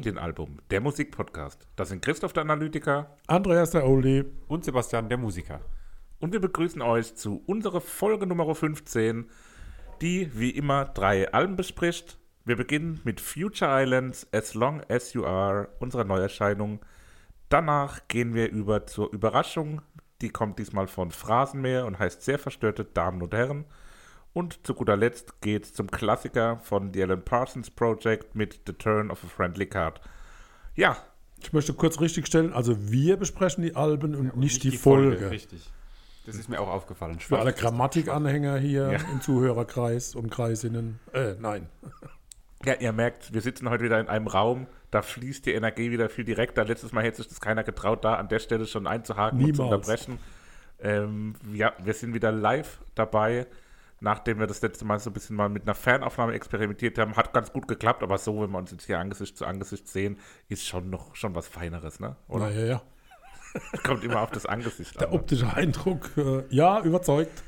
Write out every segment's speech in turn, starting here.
Familienalbum, der Musikpodcast. Das sind Christoph der Analytiker Andreas der Oldie. Und Sebastian, der Musiker. und wir begrüßen euch zu unserer Folge Nummer 15, die wie immer drei Alben bespricht. Wir beginnen mit Future Islands, As Long As You Are, unserer Neuerscheinung. Danach gehen wir über zur Überraschung. Die kommt diesmal von Phrasenmeer und heißt sehr verstörte Damen und Herren. Und zu guter Letzt geht es zum Klassiker von The Alan Parsons Project mit The Turn of a Friendly Card. Ja, Ich möchte kurz richtigstellen, also wir besprechen die Alben und nicht, die, Folge. Richtig. Das ist mir auch aufgefallen. Für alle. Grammatikanhänger hier Ja. im Zuhörerkreis und Kreisinnen. Äh, nein. Ja, ihr merkt, wir sitzen heute wieder in einem Raum, da fließt die Energie wieder viel direkter. Letztes Mal hätte sich das keiner getraut, da an der Stelle schon einzuhaken und zu Niemals. unterbrechen. Ähm, ja, wir sind wieder live dabei, nachdem wir das letzte Mal so ein bisschen mal mit einer Fernaufnahme experimentiert haben. Hat ganz gut geklappt, aber so, wenn wir uns jetzt hier Angesicht zu Angesicht sehen, ist schon noch schon was Feineres, ne? Oder Naja, ja. kommt immer auf das Angesicht Der an. ne? optische Eindruck, äh, ja, überzeugt.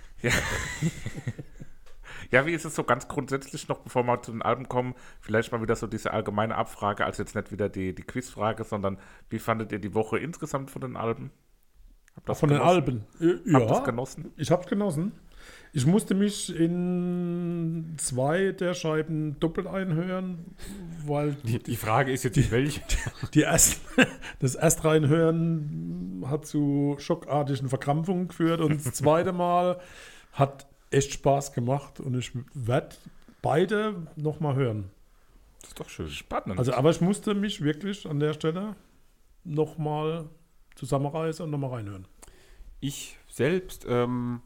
Ja, wie ist es so ganz grundsätzlich noch, bevor wir zu den Alben kommen, vielleicht mal wieder so diese allgemeine Abfrage, also jetzt nicht wieder die, die Quizfrage, sondern wie fandet ihr die Woche insgesamt von den Alben? Habt das Von den genossen? Alben. Äh, Habt ihr das ja, genossen? ich hab's genossen. Ich musste mich in zwei der Scheiben doppelt einhören, weil Die, die Frage ist jetzt, welche. die erst, das erste Reinhören hat zu schockartigen Verkrampfungen geführt und das zweite Mal hat echt Spaß gemacht und ich werde beide nochmal hören. Das ist doch schön. Spannend. Also, aber ich musste mich wirklich an der Stelle nochmal zusammenreißen und nochmal reinhören. Ich selbst ähm,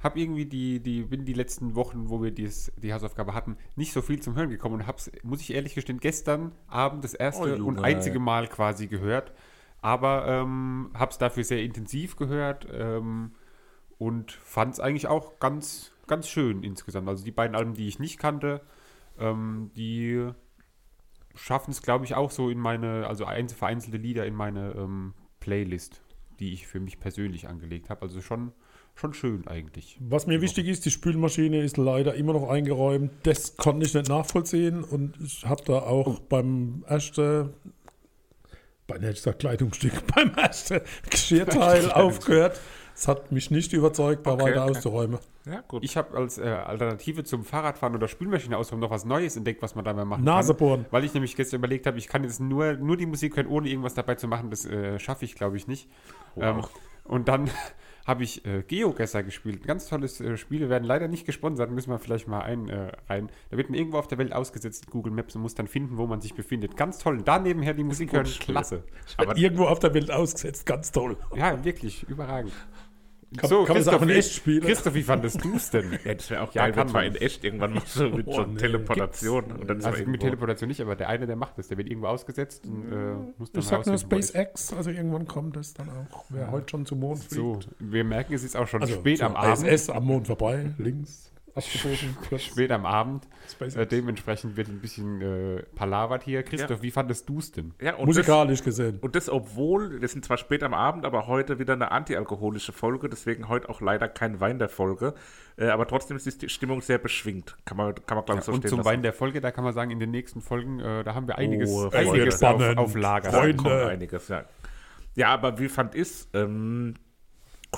habe irgendwie die, die, bin die letzten Wochen, wo wir dies, die Hausaufgabe hatten, nicht so viel zum Hören gekommen und habe muss ich ehrlich gestehen, gestern Abend das erste Oh, und einzige Mal quasi gehört. Aber ähm, habe es dafür sehr intensiv gehört ähm, und fand es eigentlich auch ganz, ganz schön insgesamt. Also die beiden Alben, die ich nicht kannte, ähm, die schaffen es, glaube ich, auch so in meine, also ein, vereinzelte Lieder in meine ähm, Playlist, die ich für mich persönlich angelegt habe. Also schon, schon schön eigentlich. Was mir wichtig ist, die Spülmaschine ist leider immer noch eingeräumt. Das konnte ich nicht nachvollziehen und ich habe da auch beim ersten, bei nicht gesagt Kleidungsstück, beim ersten Geschirrteil aufgehört. Es hat mich nicht überzeugt, da Okay, weiter okay. auszuräumen. ja, gut. Ich habe als äh, Alternative zum Fahrradfahren oder Spülmaschine ausräumen noch was Neues entdeckt, was man dabei machen Nase kann. bohren. Weil ich nämlich gestern überlegt habe, ich kann jetzt nur, nur die Musik hören, ohne irgendwas dabei zu machen. Das äh, schaffe ich, glaube ich, nicht. Ähm, und dann habe ich äh, GeoGuessr gespielt. Ein ganz tolles äh, Spiel. Wir werden leider nicht gesponsert, müssen wir vielleicht mal ein, äh, rein. Da wird man irgendwo auf der Welt ausgesetzt in Google Maps und muss dann finden, wo man sich befindet. Ganz toll. Und da nebenher die Musik hören, klasse. aber Irgendwo auf der Welt ausgesetzt, ganz toll. Ja, wirklich, überragend. Kann- kann man das auch in wie- echt spielen? Christoph, wie fandest du es denn? ja, das wäre auch Ja, geil, kann wenn man. in echt irgendwann mal so mit Oh, so nee. Teleportation. Und dann man Also mit Teleportation nicht, aber der eine, der macht das, der wird irgendwo ausgesetzt und äh, muss dann Ich sag nur. SpaceX, also irgendwann kommt es dann auch. Wer heute schon zum Mond fliegt. So, wir merken, es ist auch schon Also spät am Abend. ISS am Mond vorbei, links Spät am Abend. Äh, dementsprechend wird ein bisschen äh, palavert hier. Christoph, wie fandest du es denn? ja, und das, Musikalisch gesehen. und das, obwohl, wir sind zwar spät am Abend, aber heute wieder eine antialkoholische Folge, deswegen heute auch leider kein Wein der Folge. Äh, aber trotzdem ist die Stimmung sehr beschwingt. Kann man, kann man glaube ich, so und stehen zum lassen. Wein der Folge, da kann man sagen, in den nächsten Folgen, äh, da haben wir einiges, Oh, einiges Freunde. auf, auf Lager. Freunde. Einiges, ja. Ja, aber wie fand ich ähm,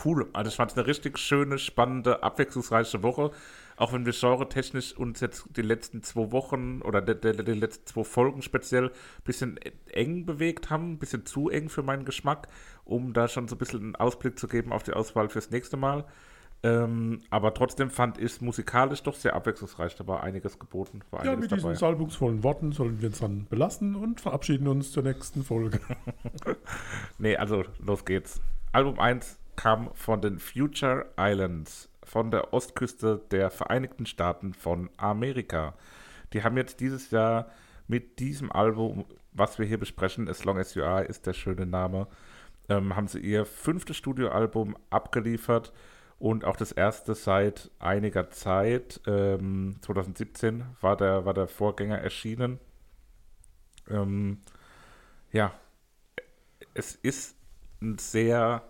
Cool. Also ich fand es eine richtig schöne, spannende, abwechslungsreiche Woche. Auch wenn wir genre-technisch uns jetzt die letzten zwei Wochen oder die, die, die letzten zwei Folgen speziell ein bisschen eng bewegt haben, ein bisschen zu eng für meinen Geschmack, um da schon so ein bisschen einen Ausblick zu geben auf die Auswahl fürs nächste Mal. Ähm, aber trotzdem fand ich es musikalisch doch sehr abwechslungsreich. Da war einiges geboten. War Ja, mit diesen salbungsvollen Worten sollen wir uns dann belassen und verabschieden uns zur nächsten Folge. Nee, also los geht's. Album 1 kam von den Future Islands von der Ostküste der Vereinigten Staaten von Amerika. Die haben jetzt dieses Jahr mit diesem Album, was wir hier besprechen, As Long As You Are ist der schöne Name, ähm, haben sie ihr fünftes Studioalbum abgeliefert und auch das erste seit einiger Zeit. Ähm, 2017 war der, war der Vorgänger erschienen. Ähm, ja, es ist ein sehr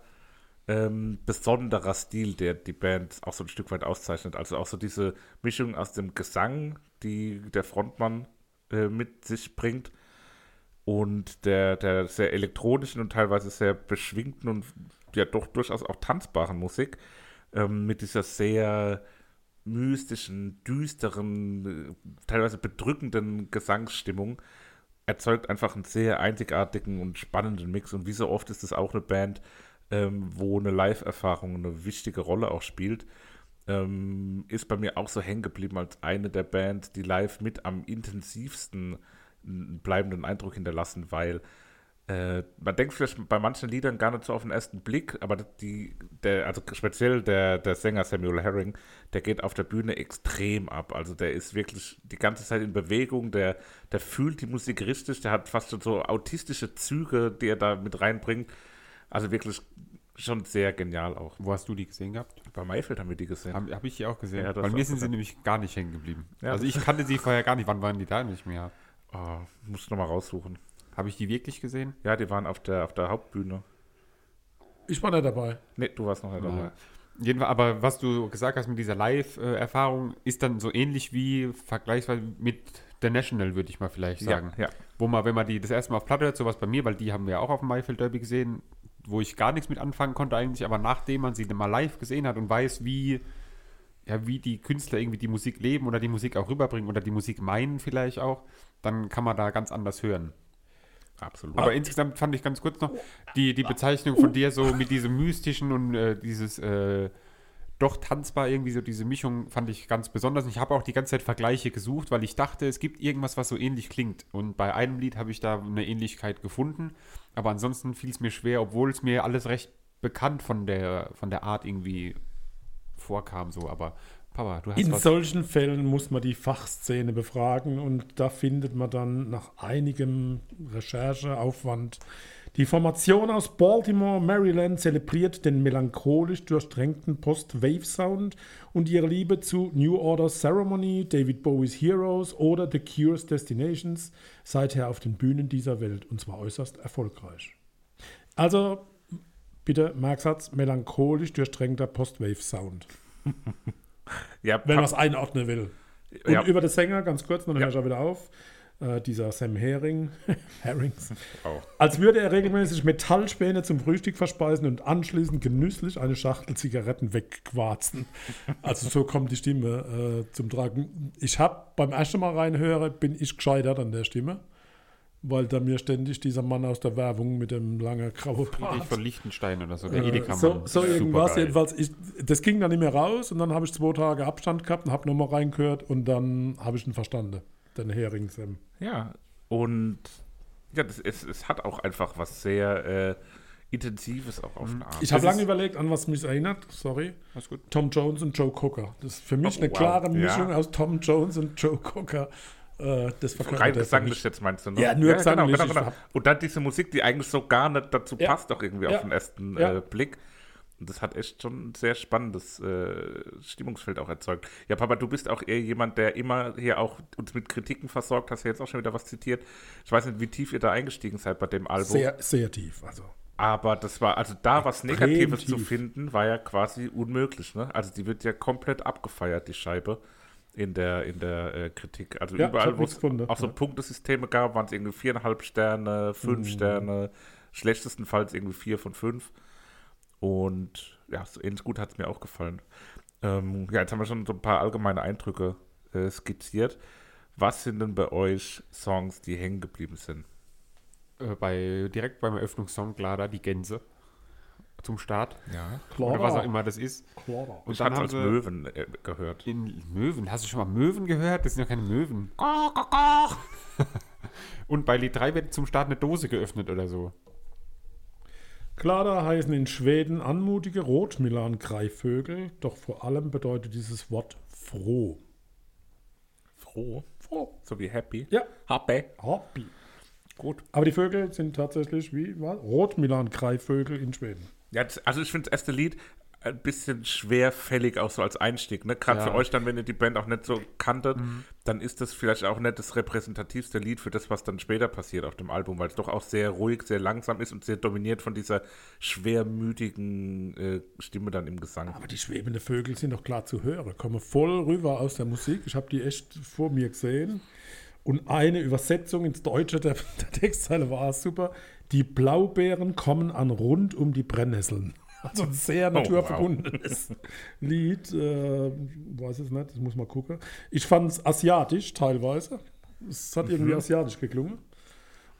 ähm, besonderer Stil, der die Band auch so ein Stück weit auszeichnet. Also auch so diese Mischung aus dem Gesang, die der Frontmann äh, mit sich bringt und der, der sehr elektronischen und teilweise sehr beschwingten und ja doch durchaus auch tanzbaren Musik ähm, mit dieser sehr mystischen, düsteren, äh, teilweise bedrückenden Gesangsstimmung erzeugt einfach einen sehr einzigartigen und spannenden Mix. Und wie so oft ist es auch eine Band, ähm, wo eine Live-Erfahrung eine wichtige Rolle auch spielt. Ähm, ist bei mir auch so hängen geblieben als eine der Bands, die live mit am intensivsten einen bleibenden Eindruck hinterlassen, weil äh, man denkt vielleicht bei manchen Liedern gar nicht so auf den ersten Blick, aber die, der, also speziell der, der Sänger Samuel Herring, der geht auf der Bühne extrem ab. Also der ist wirklich die ganze Zeit in Bewegung, der, der fühlt die Musik richtig, der hat fast schon so autistische Züge, die er da mit reinbringt. Also wirklich schon sehr genial auch. Wo hast du die gesehen gehabt? Bei Mayfield haben wir die gesehen. Habe hab ich die auch gesehen. Ja, Bei mir sind sie nämlich gar nicht hängen geblieben. Ja, also ich kannte sie vorher gar nicht. Wann waren die da nicht mehr? Oh, muss ich nochmal raussuchen. Habe ich die wirklich gesehen? Ja, die waren auf der, auf der Hauptbühne. Ich war nicht dabei. Nee, du warst noch nicht dabei. Ja. Jedenfalls, aber was du gesagt hast mit dieser Live-Erfahrung, ist dann so ähnlich wie vergleichsweise mit The National, würde ich mal vielleicht sagen. Ja, ja. Wo man, wenn man die das erste Mal auf Platte hört, sowas bei mir, weil die haben wir auch auf dem Mayfield Derby gesehen, wo ich gar nichts mit anfangen konnte eigentlich, aber nachdem man sie mal live gesehen hat und weiß, wie, ja, wie die Künstler irgendwie die Musik leben oder die Musik auch rüberbringen oder die Musik meinen vielleicht auch, dann kann man da ganz anders hören. absolut. Aber insgesamt fand ich ganz kurz noch die, die Bezeichnung von dir so mit diesem mystischen und äh, dieses äh, doch tanzbar irgendwie so diese Mischung fand ich ganz besonders. Und Ich habe auch die ganze Zeit Vergleiche gesucht, weil ich dachte, es gibt irgendwas, was so ähnlich klingt. Und bei einem Lied habe ich da eine Ähnlichkeit gefunden. Aber ansonsten fiel es mir schwer, obwohl es mir alles recht bekannt von der, von der Art irgendwie vorkam. So, aber Papa, du hast In was. solchen Fällen muss man die Fachszene befragen und da findet man dann nach einigem Rechercheaufwand die Formation aus Baltimore, Maryland zelebriert den melancholisch durchdrängten Post-Wave-Sound und ihre Liebe zu New Order Ceremony, David Bowies Heroes oder The Cure's Destinations seither auf den Bühnen dieser Welt und zwar äußerst erfolgreich. Also bitte Merksatz, melancholisch durchdrängter Post-Wave-Sound ja, wenn man es einordnen will. Und Ja. über den Sänger, ganz kurz, dann Ja. höre ich auch wieder auf. Äh, dieser Sam Herring, Herrings. auch. Als würde er regelmäßig Metallspäne zum Frühstück verspeisen und anschließend genüsslich eine Schachtel Zigaretten wegquarzen. Also so kommt die Stimme äh, zum Tragen. Ich habe beim ersten Mal reinhöre, bin ich gescheitert an der Stimme, weil da mir ständig dieser Mann aus der Werbung mit dem langen grauen Bart von Liechtenstein oder so, der äh, Edeka so, so irgendwas. Jedenfalls, ich, das ging dann nicht mehr raus und dann habe ich zwei Tage Abstand gehabt und habe nochmal reingehört und dann habe ich ihn verstanden. Den Hering Sam. Ja, und ja, das, es, es hat auch einfach was sehr äh, Intensives auch auf den Arm. Ich habe lange überlegt, an was mich erinnert. Sorry. Alles gut. Tom Jones und Joe Cocker. Das ist für mich Oh, eine wow. klare Ja. Mischung aus Tom Jones und Joe Cocker. Äh, das verkörpert Rein gesanglich jetzt meinst du, ne? Ja, nur gesanglich. Genau, Ich genau, genau. Und dann diese Musik, die eigentlich so gar nicht dazu Ja. passt, auch irgendwie Ja. auf den ersten Ja. äh, Blick. Und das hat echt schon ein sehr spannendes äh, Stimmungsfeld auch erzeugt. Ja, Papa, du bist auch eher jemand, der immer hier auch uns mit Kritiken versorgt. Hast ja jetzt auch schon wieder was zitiert. Ich weiß nicht, wie tief ihr da eingestiegen seid bei dem Album. Sehr, sehr tief. Also. Aber das war, also da was Negatives zu tief. finden, war ja quasi unmöglich. Ne? Also die wird ja komplett abgefeiert, die Scheibe, in der, in der äh, Kritik. Also Ja, überall, wo es auch so ja. Punktesysteme gab, waren es irgendwie viereinhalb Sterne, fünf Mhm. Sterne, schlechtestenfalls irgendwie vier von fünf. Und ja, so ähnlich gut hat es mir auch gefallen. Ähm, ja, jetzt haben wir schon so ein paar allgemeine Eindrücke äh, skizziert. Was sind denn bei euch Songs, die hängen geblieben sind? Äh, bei, direkt beim Eröffnungssong, klar, da die Gänse zum Start. Ja. Klar. Oder was auch immer das ist. Klar. Und Ich dann habe haben als Möwen äh, gehört. in Möwen. Hast du schon mal Möwen gehört? Das sind ja keine Möwen. Und bei Lied 3 wird zum Start eine Dose geöffnet oder so. Kleider heißen in Schweden anmutige Rotmilan-Greifvögel, doch vor allem bedeutet dieses Wort froh. Froh. Froh. So wie happy. Ja, Happy. Hobby. Gut. Aber die Vögel sind tatsächlich wie? Rotmilan-Greifvögel in Schweden. Ja, also ich finde das erste Lied ein bisschen schwerfällig auch so als Einstieg. Ne? Gerade Ja. für euch dann, wenn ihr die Band auch nicht so kanntet, dann ist das vielleicht auch nicht das repräsentativste Lied für das, was dann später passiert auf dem Album, weil es doch auch sehr ruhig, sehr langsam ist und sehr dominiert von dieser schwermütigen äh, Stimme dann im Gesang. Aber die schwebenden Vögel sind doch klar zu hören, kommen voll rüber aus der Musik. Ich habe die echt vor mir gesehen. Und eine Übersetzung ins Deutsche der, der Textzeile war super. Die Blaubeeren kommen an rund um die Brennnesseln. Also ein sehr naturverbundenes Lied. Äh, weiß es nicht, das muss man gucken. Ich fand es asiatisch teilweise. Es hat irgendwie asiatisch geklungen.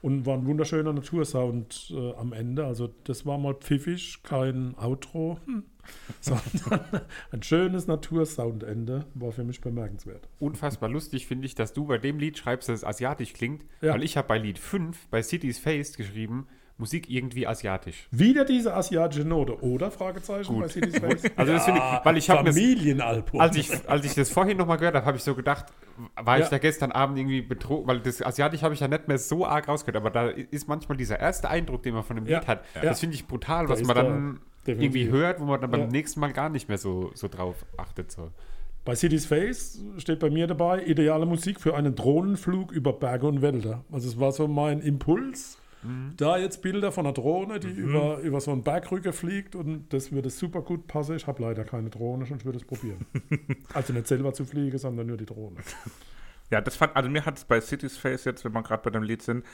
Und war ein wunderschöner Natursound äh, am Ende. Also das war mal pfiffig, kein Outro, hm. sondern ein schönes Natursoundende. War für mich bemerkenswert. Unfassbar lustig finde ich, dass du bei dem Lied schreibst, dass es asiatisch klingt, Ja. weil ich habe bei Lied 5 bei City's Face geschrieben, Musik irgendwie asiatisch. Wieder diese asiatische Note, oder? Fragezeichen bei City's Face. Also das finde ich, weil ich habe mir Familienalbum. als ich, als ich das vorhin nochmal gehört habe, habe ich so gedacht, war ich Ja. da gestern Abend irgendwie betrogen, weil das Asiatisch habe ich ja nicht mehr so arg rausgehört, aber da ist manchmal dieser erste Eindruck, den man von dem Ja. Lied hat, Ja. das finde ich brutal, Da was man da dann definitiv. irgendwie hört, wo man dann beim Ja. nächsten Mal gar nicht mehr so, so drauf achtet. So. Bei City's Face steht bei mir dabei, ideale Musik für einen Drohnenflug über Berge und Wälder. Also es war so mein Impuls. Da jetzt Bilder von einer Drohne, die über, über so einen Bergrücken fliegt und das würde super gut passen. Ich habe leider keine Drohne, sonst würde ich es probieren. also nicht selber zu fliegen, sondern nur die Drohne. Ja, das fand, also mir hat es bei City's Face jetzt, wenn wir gerade bei dem Lied sind,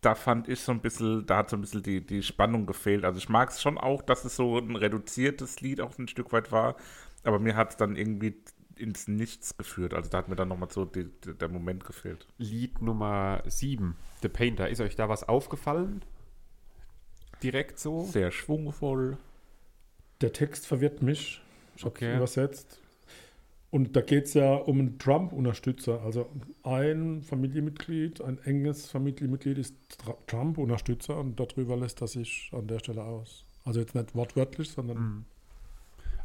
da fand ich so ein bisschen, da hat so ein bisschen die, die Spannung gefehlt. Also ich mag es schon auch, dass es so ein reduziertes Lied auch ein Stück weit war, aber mir hat es dann irgendwie ins Nichts geführt. Also da hat mir dann nochmal so die, die, der Moment gefehlt. Lied Nummer 7, The Painter. Ist euch da was aufgefallen? Direkt so? Sehr schwungvoll. Der Text verwirrt mich. Ich habe Okay. übersetzt. Und da geht es ja um einen Trump-Unterstützer. Also ein Familienmitglied, ein enges Familienmitglied ist Trump-Unterstützer und darüber lässt er sich an der Stelle aus. Also jetzt nicht wortwörtlich, sondern Mhm.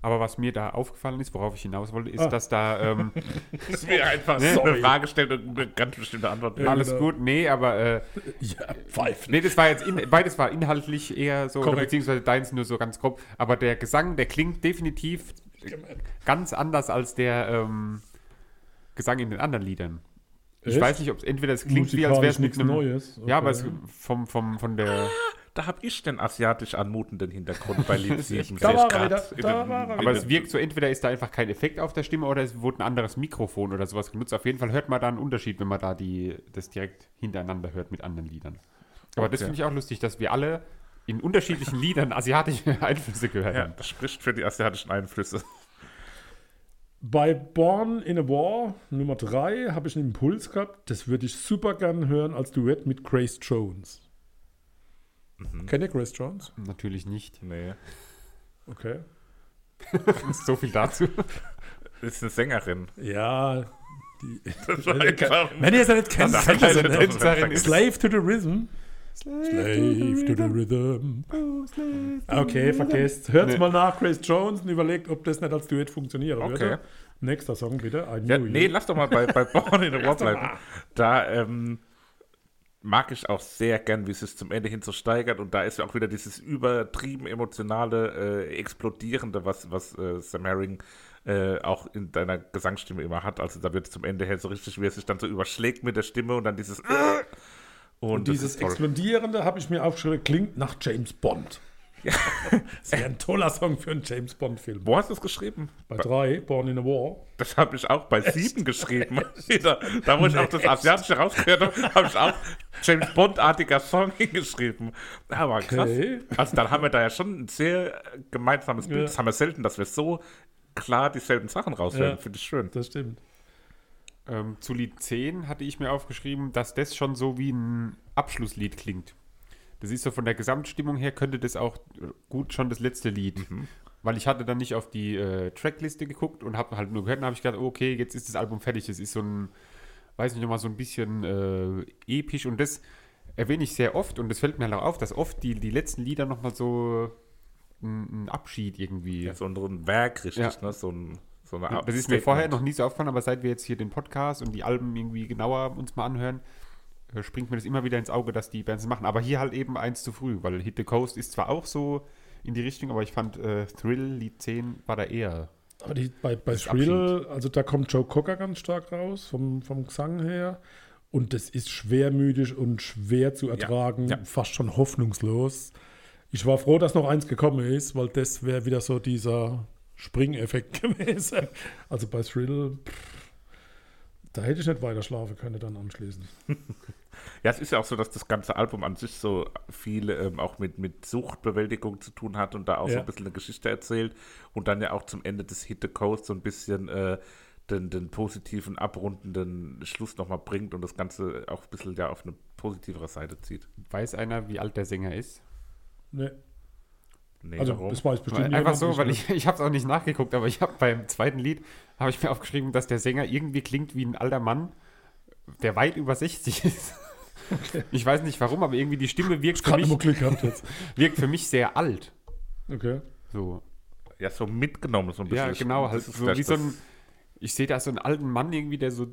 Aber was mir da aufgefallen ist, worauf ich hinaus wollte, ist, Ah. dass da ähm, Das mir einfach Sorry. eine Frage stellt und eine ganz bestimmte Antwort. Ja, alles genau. gut, nee, aber äh, ja, pfeifen. nee, das war jetzt in, beides war inhaltlich eher so, oder beziehungsweise deins nur so ganz grob. Aber der Gesang, der klingt definitiv ganz anders als der ähm, Gesang in den anderen Liedern. Ich Echt? weiß nicht, ob es entweder es klingt wie, als wäre es mit nichts einem. Neues. Ja, aber es, Okay. vom, vom, von der. Da habe ich den asiatisch anmutenden Hintergrund bei Lied 7. Da war er wieder, da war er Aber es wirkt so, entweder ist da einfach kein Effekt auf der Stimme oder es wurde ein anderes Mikrofon oder sowas genutzt. Auf jeden Fall hört man da einen Unterschied, wenn man da die, das direkt hintereinander hört mit anderen Liedern. Aber das Okay. finde ich auch lustig, dass wir alle in unterschiedlichen Liedern asiatische Einflüsse gehört Ja, haben. das spricht für die asiatischen Einflüsse. Bei Born in a War Nummer 3 habe ich einen Impuls gehabt. Das würde ich super gern hören als Duett mit Grace Jones. Mhm. Kennt ihr Grace Jones? Natürlich nicht. Nee. Okay. so viel dazu. Das ist eine Sängerin. Ja, die, Das war einfach- wenn ihr es nicht kennt, Das kennt ihr ist. Slave to the Rhythm. Slave to the Rhythm. Okay, vergesst. Hört's Nee. mal nach, Grace Jones, und überlegt, ob das nicht als Duett funktionieren Okay. würde. Nächster Song bitte. I Ja, nee, you. lass doch mal bei, bei Born in the doch bleiben. Da ähm, mag ich auch sehr gern, wie es sich zum Ende hin so steigert. Und da ist ja auch wieder dieses übertrieben emotionale, äh, explodierende, was, was äh, Sam Herring äh, auch in deiner Gesangsstimme immer hat. Also da wird es zum Ende her so richtig, wie er sich dann so überschlägt mit der Stimme und dann dieses äh, und, Und dieses. Explodierende habe ich mir aufgeschrieben, klingt nach James Bond. das wäre ein toller Song für einen James Bond-Film. Wo hast du es geschrieben? Bei drei, Born in a War. Das habe ich auch bei sieben geschrieben. da, da, wo ich auch das Asiatische rausgehört habe, habe ich auch James Bond-artiger Song hingeschrieben. Aber krass. Okay. Also dann haben wir da ja schon ein sehr gemeinsames Bild. Ja. Das haben wir selten, dass wir so klar dieselben Sachen raushören. Ja. Finde ich schön. Das stimmt. Ähm, zu Lied 10 hatte ich mir aufgeschrieben, dass das schon so wie ein Abschlusslied klingt. Das ist so von der Gesamtstimmung her, könnte das auch gut schon das letzte Lied. Weil ich hatte dann nicht auf die äh, Trackliste geguckt und habe halt nur gehört und habe ich gedacht, okay, jetzt ist das Album fertig. Das ist so ein, weiß nicht, nochmal so ein bisschen äh, episch und das erwähne ich sehr oft und das fällt mir halt auch auf, dass oft die, die letzten Lieder nochmal so ein, Abschied irgendwie. Ja, so ein, Werk, richtig, Ja. ne? So ein, so Das ist mir vorher noch nie so aufgefallen, aber seit wir jetzt hier den Podcast und die Alben irgendwie genauer uns mal anhören, springt mir das immer wieder ins Auge, dass die Bands machen. Aber hier halt eben eins zu früh, weil Hit the Coast ist zwar auch so in die Richtung, aber ich fand äh, Thrill, Lied 10, war da eher. Aber die, bei, bei Thrill, also da kommt Joe Cocker ganz stark raus, vom, vom Gesang her. Und das ist schwermütig und schwer zu ertragen, ja. fast schon hoffnungslos. Ich war froh, dass noch eins gekommen ist, weil das wäre wieder so dieser Springeffekt gewesen. Also bei Thrill, pff, Da hätte ich nicht weiter schlafen können dann anschließend. Ja, es ist ja auch so, dass das ganze Album an sich so viel ähm, auch mit, mit Suchtbewältigung zu tun hat und da auch so Ja. ein bisschen eine Geschichte erzählt und dann ja auch zum Ende des Hit the Coast so ein bisschen äh, den, den positiven, abrundenden Schluss nochmal bringt und das Ganze auch ein bisschen ja auf eine positivere Seite zieht. Weiß einer, wie alt der Sänger ist? Nee. Nee, Also, warum? das weiß bestimmt Einfach so, weil ich, ich habe es auch nicht nachgeguckt, aber ich habe beim zweiten Lied, habe ich mir aufgeschrieben, dass der Sänger irgendwie klingt wie ein alter Mann, der weit über 60 ist. Ich weiß nicht warum, aber irgendwie die Stimme wirkt für, mich, Glück gehabt jetzt. wirkt für mich sehr alt. Okay. So. ja, so mitgenommen, so ein bisschen. Ja, genau, halt so wie so ein, ich sehe da so einen alten Mann irgendwie, der so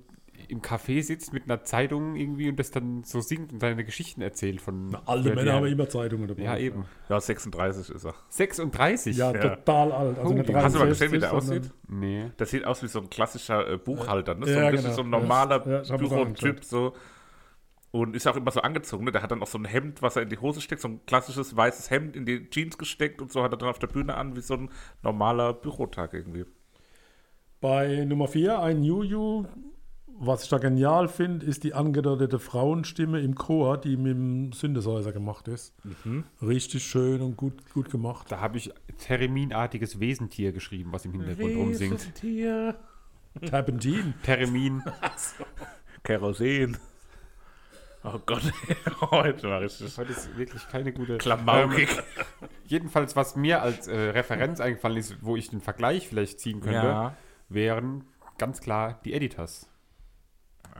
im Café sitzt mit einer Zeitung irgendwie und das dann so singt und seine Geschichten erzählt von Alte Ja, Männer haben immer Zeitungen dabei. Ja, eben. Ja, 36 ist er. 36? Ja, Ja. total alt. Also Oh, Hast du mal 63, gesehen, wie der aussieht? Nee. Das sieht aus wie so ein klassischer äh, Buchhalter, ne? So Ja, ein genau. so ein normaler Ja, Bürotyp, so. Und ist auch immer so angezogen, ne? Der hat dann auch so ein Hemd, was er in die Hose steckt, so ein klassisches weißes Hemd in die Jeans gesteckt und so hat er dann auf der Bühne an, wie so ein normaler Bürotag irgendwie. Bei Nummer 4, ein Juju. Was ich da genial finde, ist die angedeutete Frauenstimme im Chor, die mit dem Synthesizer gemacht ist. Mhm. Richtig schön und gut, gut gemacht. Da habe ich Terminartiges Wesentier geschrieben, was im Hintergrund rumsingt. Terpentin. Termin. Kerosin. Oh Gott, heute war richtig Heute ist wirklich keine gute. klamaukig. Ähm, jedenfalls, was mir als äh, Referenz eingefallen ist, wo ich den Vergleich vielleicht ziehen könnte, ja. wären ganz klar die Editors.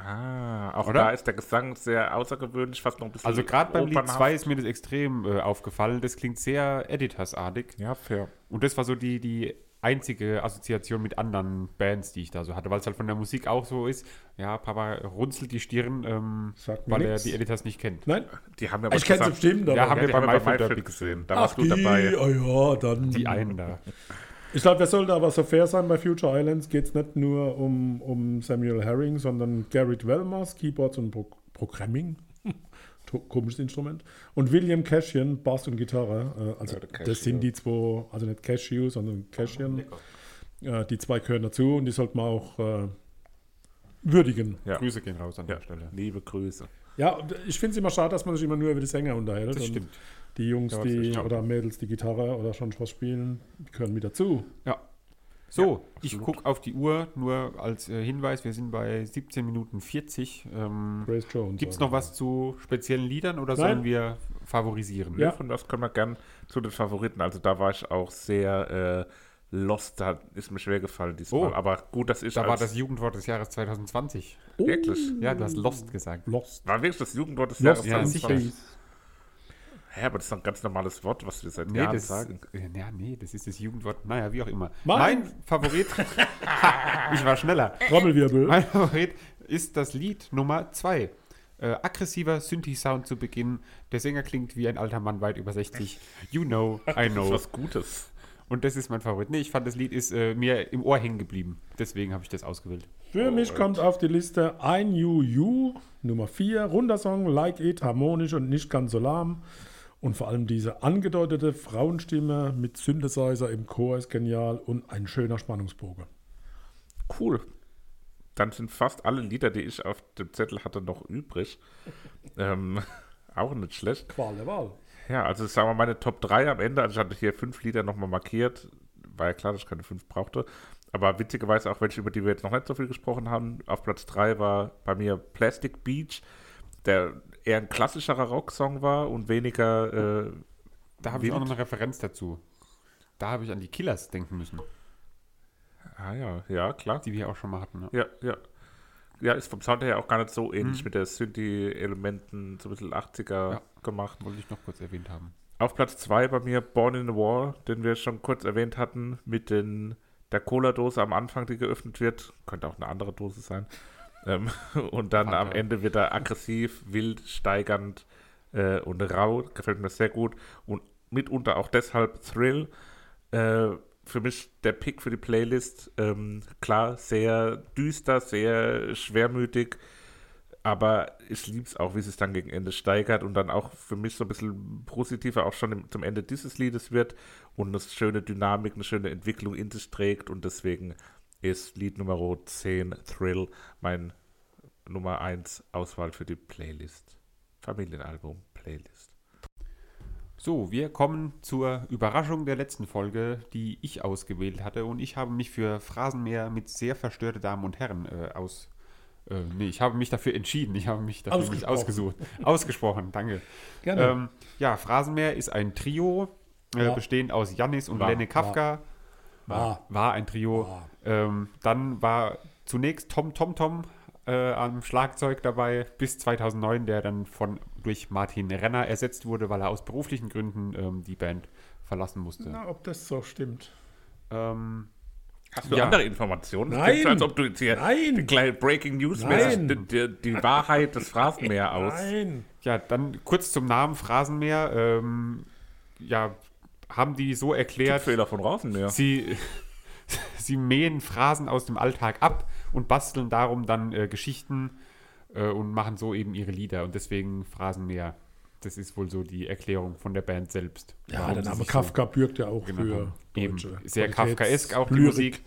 Ah, auch Oder? da ist der Gesang sehr außergewöhnlich, fast noch ein bisschen Also gerade beim Lied opernhaft. 2 ist mir das extrem äh, aufgefallen. Das klingt sehr Editors-artig. Ja, fair. Und das war so die, die einzige Assoziation mit anderen Bands, die ich da so hatte, weil es halt von der Musik auch so ist. Ja, Papa runzelt die Stirn, ähm, weil er nix. die Editors nicht kennt. Nein, Die haben ja ich kenne es bestimmt, aber Ja, haben Ja, wir bei bei gesehen. gesehen. Da Ach, warst du die, dabei. oh ja, dann. Die einen da. Ich glaube, wir sollten aber so fair sein, bei Future Islands geht es nicht nur um, um Samuel Herring, sondern Garrett Welmers, Keyboards und Pro Programming. To- Komisches Instrument. Und William Cashian, Bass und Gitarre. Äh, also Ja, das sind die zwei, also nicht Cashew, sondern Cashian. Äh, die zwei gehören dazu und die sollte man auch äh, würdigen. Ja. Grüße gehen raus an Ja, der Stelle. liebe Grüße. Ja, ich finde es immer schade, dass man sich immer nur über die Sänger unterhält. Das und stimmt. Die Jungs, Ja, das die stimmt. oder Mädels, die Gitarre oder schon was spielen, die gehören mit dazu. Ja. So, Ja, ich gucke auf die Uhr, nur als äh, Hinweis, wir sind bei 17 Minuten 40. Ähm, Grace Jones. Gibt es also. noch was zu speziellen Liedern oder Nein. sollen wir favorisieren? Ja. Ja. Von das können wir gern zu den Favoriten. Also da war ich auch sehr äh, lost. Da ist mir schwer gefallen diesmal. Oh. Aber gut, dass ich Da war als- das Jugendwort des Jahres 2020. wirklich. Ja, du hast Lost gesagt. Lost. War wirklich das Jugendwort des Lost Jahres Ja, in 2020? Hä, aber das ist doch ein ganz normales Wort, was wir seit Nee Jahren das, sagen. ja, nee, das ist das Jugendwort. Naja, wie auch immer. Mein- Mein Favorit, ich war schneller. Trommelwirbel. Mein Favorit ist das Lied Nummer 2. Äh, aggressiver Synthi-Sound zu Beginn. Der Sänger klingt wie ein alter Mann weit über 60. You know, I Das ist know. was Gutes. Und das ist mein Favorit. Nee, ich fand, das Lied ist äh, mir im Ohr hängen geblieben. Deswegen habe ich das ausgewählt. Für mich kommt auf die Liste ein You You, Nummer 4, runder Song, like it, harmonisch und nicht ganz so lahm. Und vor allem diese angedeutete Frauenstimme mit Synthesizer im Chor ist genial und ein schöner Spannungsbogen. Cool. Dann sind fast alle Lieder, die ich auf dem Zettel hatte, noch übrig. ähm, auch nicht schlecht. Qual der Wahl. Ja, also sagen wir meine Top 3 am Ende. Also ich hatte hier fünf Lieder nochmal markiert. War ja klar, dass ich keine fünf brauchte. Aber witzigerweise auch welche, über die wir jetzt noch nicht so viel gesprochen haben. Auf Platz 3 war bei mir Plastic Beach, der eher ein klassischerer Rocksong war und weniger äh, Da habe ich auch noch eine Referenz dazu. Da habe ich an die Killers denken müssen, Ah ja, ja, klar. die wir auch schon mal hatten. Ne? Ja, ja. Ja, ist vom Sound her auch gar nicht so ähnlich mit der Synthi-Elementen, so ein bisschen 80er Ja. gemacht. Wollte ich noch kurz erwähnt haben. Auf Platz 2 bei mir Born in the War, den wir schon kurz erwähnt hatten, mit den, der Cola-Dose am Anfang, die geöffnet wird. Könnte auch eine andere Dose sein. Ähm, und dann am Fanta. Ende wird er aggressiv, wild, steigernd äh, und rau. Gefällt mir sehr gut. Und mitunter auch deshalb Thrill. Äh, für mich der Pick für die Playlist. Ähm, klar, sehr düster, sehr schwermütig. Aber ich liebe es auch, wie es sich dann gegen Ende steigert und dann auch für mich so ein bisschen positiver auch schon im, zum Ende dieses Liedes wird und eine schöne Dynamik, eine schöne Entwicklung in sich trägt und deswegen ist Lied Nummer 10 Thrill mein Nummer 1 Auswahl für die Playlist. Familienalbum Playlist. So, wir kommen zur Überraschung der letzten Folge, die ich ausgewählt hatte. Und ich habe mich für Phrasenmeer mit sehr verstörte Damen und Herren äh, aus. Äh, nee, ich habe mich dafür entschieden. Ich habe mich dafür nicht Ausgesprochen. ausgesucht. Ausgesprochen, danke. Gerne. Ähm, ja, Phrasenmeer ist ein Trio, äh, Ja. bestehend aus Jannis und War, Lenne Kafka. War. War ein Trio. War. Ähm, dann war zunächst Tom Tom Tom äh, am Schlagzeug dabei bis 2009, der dann von durch Martin Renner ersetzt wurde, weil er aus beruflichen Gründen ähm, die Band verlassen musste. Na, ob das so stimmt. Ähm, Hast du Ja. andere Informationen? Nein. Als ob du jetzt hier Nein. die kleine Breaking News Nein. die, die Wahrheit des Phrasenmeer aus. Nein. ja, dann kurz zum Namen Phrasenmeer. Ähm, ja, haben die so erklärt, Fehler von Rasenmeer. sie, sie mähen Phrasen aus dem Alltag ab und basteln darum dann äh, Geschichten äh, und machen so eben ihre Lieder und deswegen Phrasenmeer. Das ist wohl so die Erklärung von der Band selbst. Ja, der Name Kafka bürgt ja auch Genau. für Eben, deutsche sehr Kafkaesk auch die Lyrik. Musik.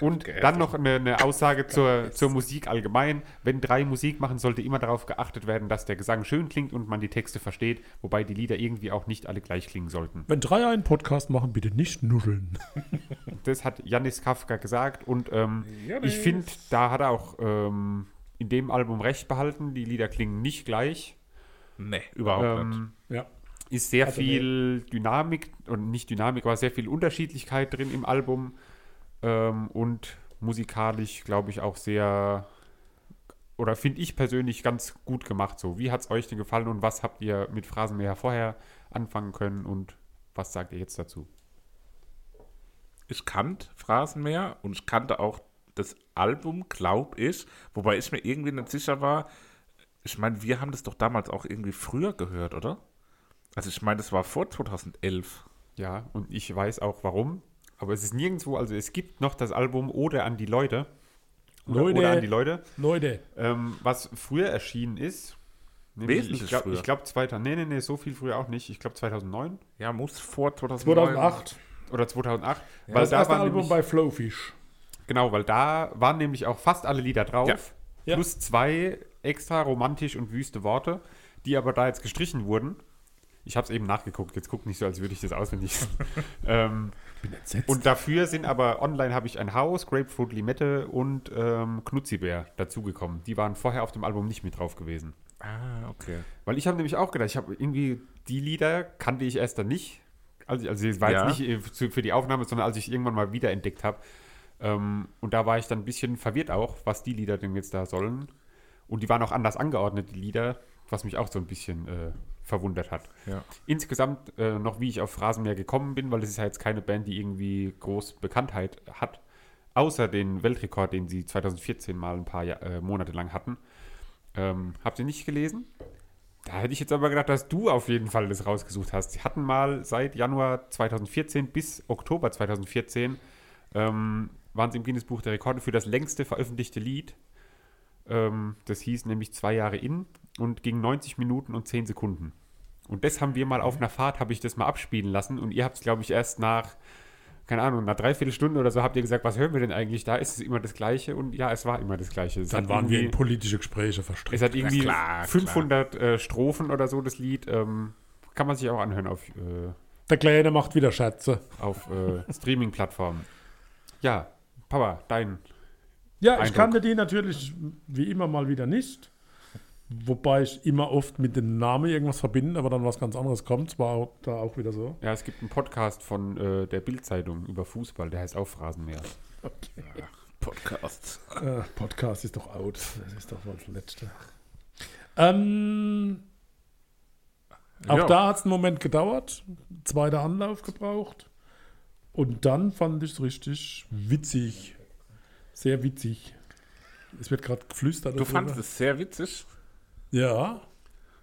Und dann noch eine, eine Aussage zur, zur Musik allgemein. Wenn drei Musik machen, sollte immer darauf geachtet werden, dass der Gesang schön klingt und man die Texte versteht, wobei die Lieder irgendwie auch nicht alle gleich klingen sollten. Wenn drei einen Podcast machen, bitte nicht nuscheln. Das hat Janis Kafka gesagt und ähm, ich finde, da hat er auch ähm, in dem Album recht behalten. Die Lieder klingen nicht gleich. Nee, überhaupt nicht. Ähm, Ja. ist sehr Also viel Dynamik und nicht Dynamik, aber sehr viel Unterschiedlichkeit drin im Album ähm, und musikalisch, glaube ich, auch sehr oder finde ich persönlich ganz gut gemacht so. Wie hat es euch denn gefallen und was habt ihr mit Phrasenmäher vorher anfangen können und was sagt ihr jetzt dazu? Ich kannte Phrasenmeer und ich kannte auch das Album, glaub ich, wobei ich mir irgendwie nicht sicher war. Ich meine, wir haben das doch damals auch irgendwie früher gehört, oder? Also ich meine, das war vor 2011. Ja, und ich weiß auch warum, aber es ist nirgendwo, also es gibt noch das Album Oder an die Leute. Oder, Leute. oder an die Leute. Leute, Ähm, was früher erschienen ist. nämlich, Wesentlich ich glaube, früher. ich glaub, 2000, nee, nee, nee, so viel früher auch nicht. Ich glaube 2009 Ja, muss vor 2009. 2008. oder 2008. Weil weil das da erste waren Album nämlich, bei Flowfish. genau, weil da waren nämlich auch fast alle Lieder drauf. Ja. Ja. Plus zwei extra romantisch und wüste Worte, die aber da jetzt gestrichen wurden. Ich habe es eben nachgeguckt. Jetzt guckt nicht so, als würde ich das auswendig. ähm, Bin entsetzt. Und dafür sind aber online habe ich ein Haus, Grapefruit Limette und ähm, Knutzibär dazugekommen. Die waren vorher auf dem Album nicht mit drauf gewesen. Ah, okay. Weil ich habe nämlich auch gedacht, ich habe irgendwie die Lieder kannte ich erst dann nicht. Also, also es war Ja. jetzt nicht äh, für die Aufnahme, sondern als ich irgendwann mal wiederentdeckt habe. Ähm, und da war ich dann ein bisschen verwirrt auch, was die Lieder denn jetzt da sollen. Und die waren auch anders angeordnet, die Lieder, was mich auch so ein bisschen äh, verwundert hat. Ja. Insgesamt äh, noch, wie ich auf Phrasenmeer gekommen bin, weil es ist ja jetzt keine Band, die irgendwie groß Bekanntheit hat, außer den Weltrekord, den sie 2014 mal ein paar Ja- äh, Monate lang hatten. Ähm, habt ihr nicht gelesen? Da hätte ich jetzt aber gedacht, dass du auf jeden Fall das rausgesucht hast. Sie hatten mal seit Januar 2014 bis Oktober 2014 ähm, waren sie im Guinness Buch der Rekorde für das längste veröffentlichte Lied. Ähm, das hieß nämlich zwei Jahre in und ging 90 Minuten und 10 Sekunden. Und das haben wir mal auf einer Fahrt, habe ich das mal abspielen lassen und ihr habt es, glaube ich, erst nach, keine Ahnung, nach dreiviertel Stunde oder so habt ihr gesagt, was hören wir denn eigentlich da? Ist es immer das Gleiche? Und ja, es war immer das Gleiche. Es Dann waren wir in politische Gespräche es verstrickt. hat irgendwie klar, 500 Äh, Strophen oder so, das Lied. Ähm, kann man sich auch anhören auf, äh, Der Kleine macht wieder Schätze. auf äh, Streaming-Plattformen. Ja, Papa, dein. Ja, ich Eindruck. kannte die natürlich wie immer mal wieder nicht. Wobei ich immer oft mit dem Namen irgendwas verbinde, aber dann was ganz anderes kommt. Es war auch, da auch wieder so. Ja, es gibt einen Podcast von äh, der Bild-Zeitung über Fußball, der heißt auch Phrasenmeer. Podcast. Äh, Podcast ist doch out. Das ist doch wohl das Letzte. Ähm, auch Ja. da hat es einen Moment gedauert. Zweiter Anlauf gebraucht. Und dann fand ich es richtig witzig. Sehr witzig. Es wird gerade geflüstert. Du darüber. fandest es sehr witzig, Ja.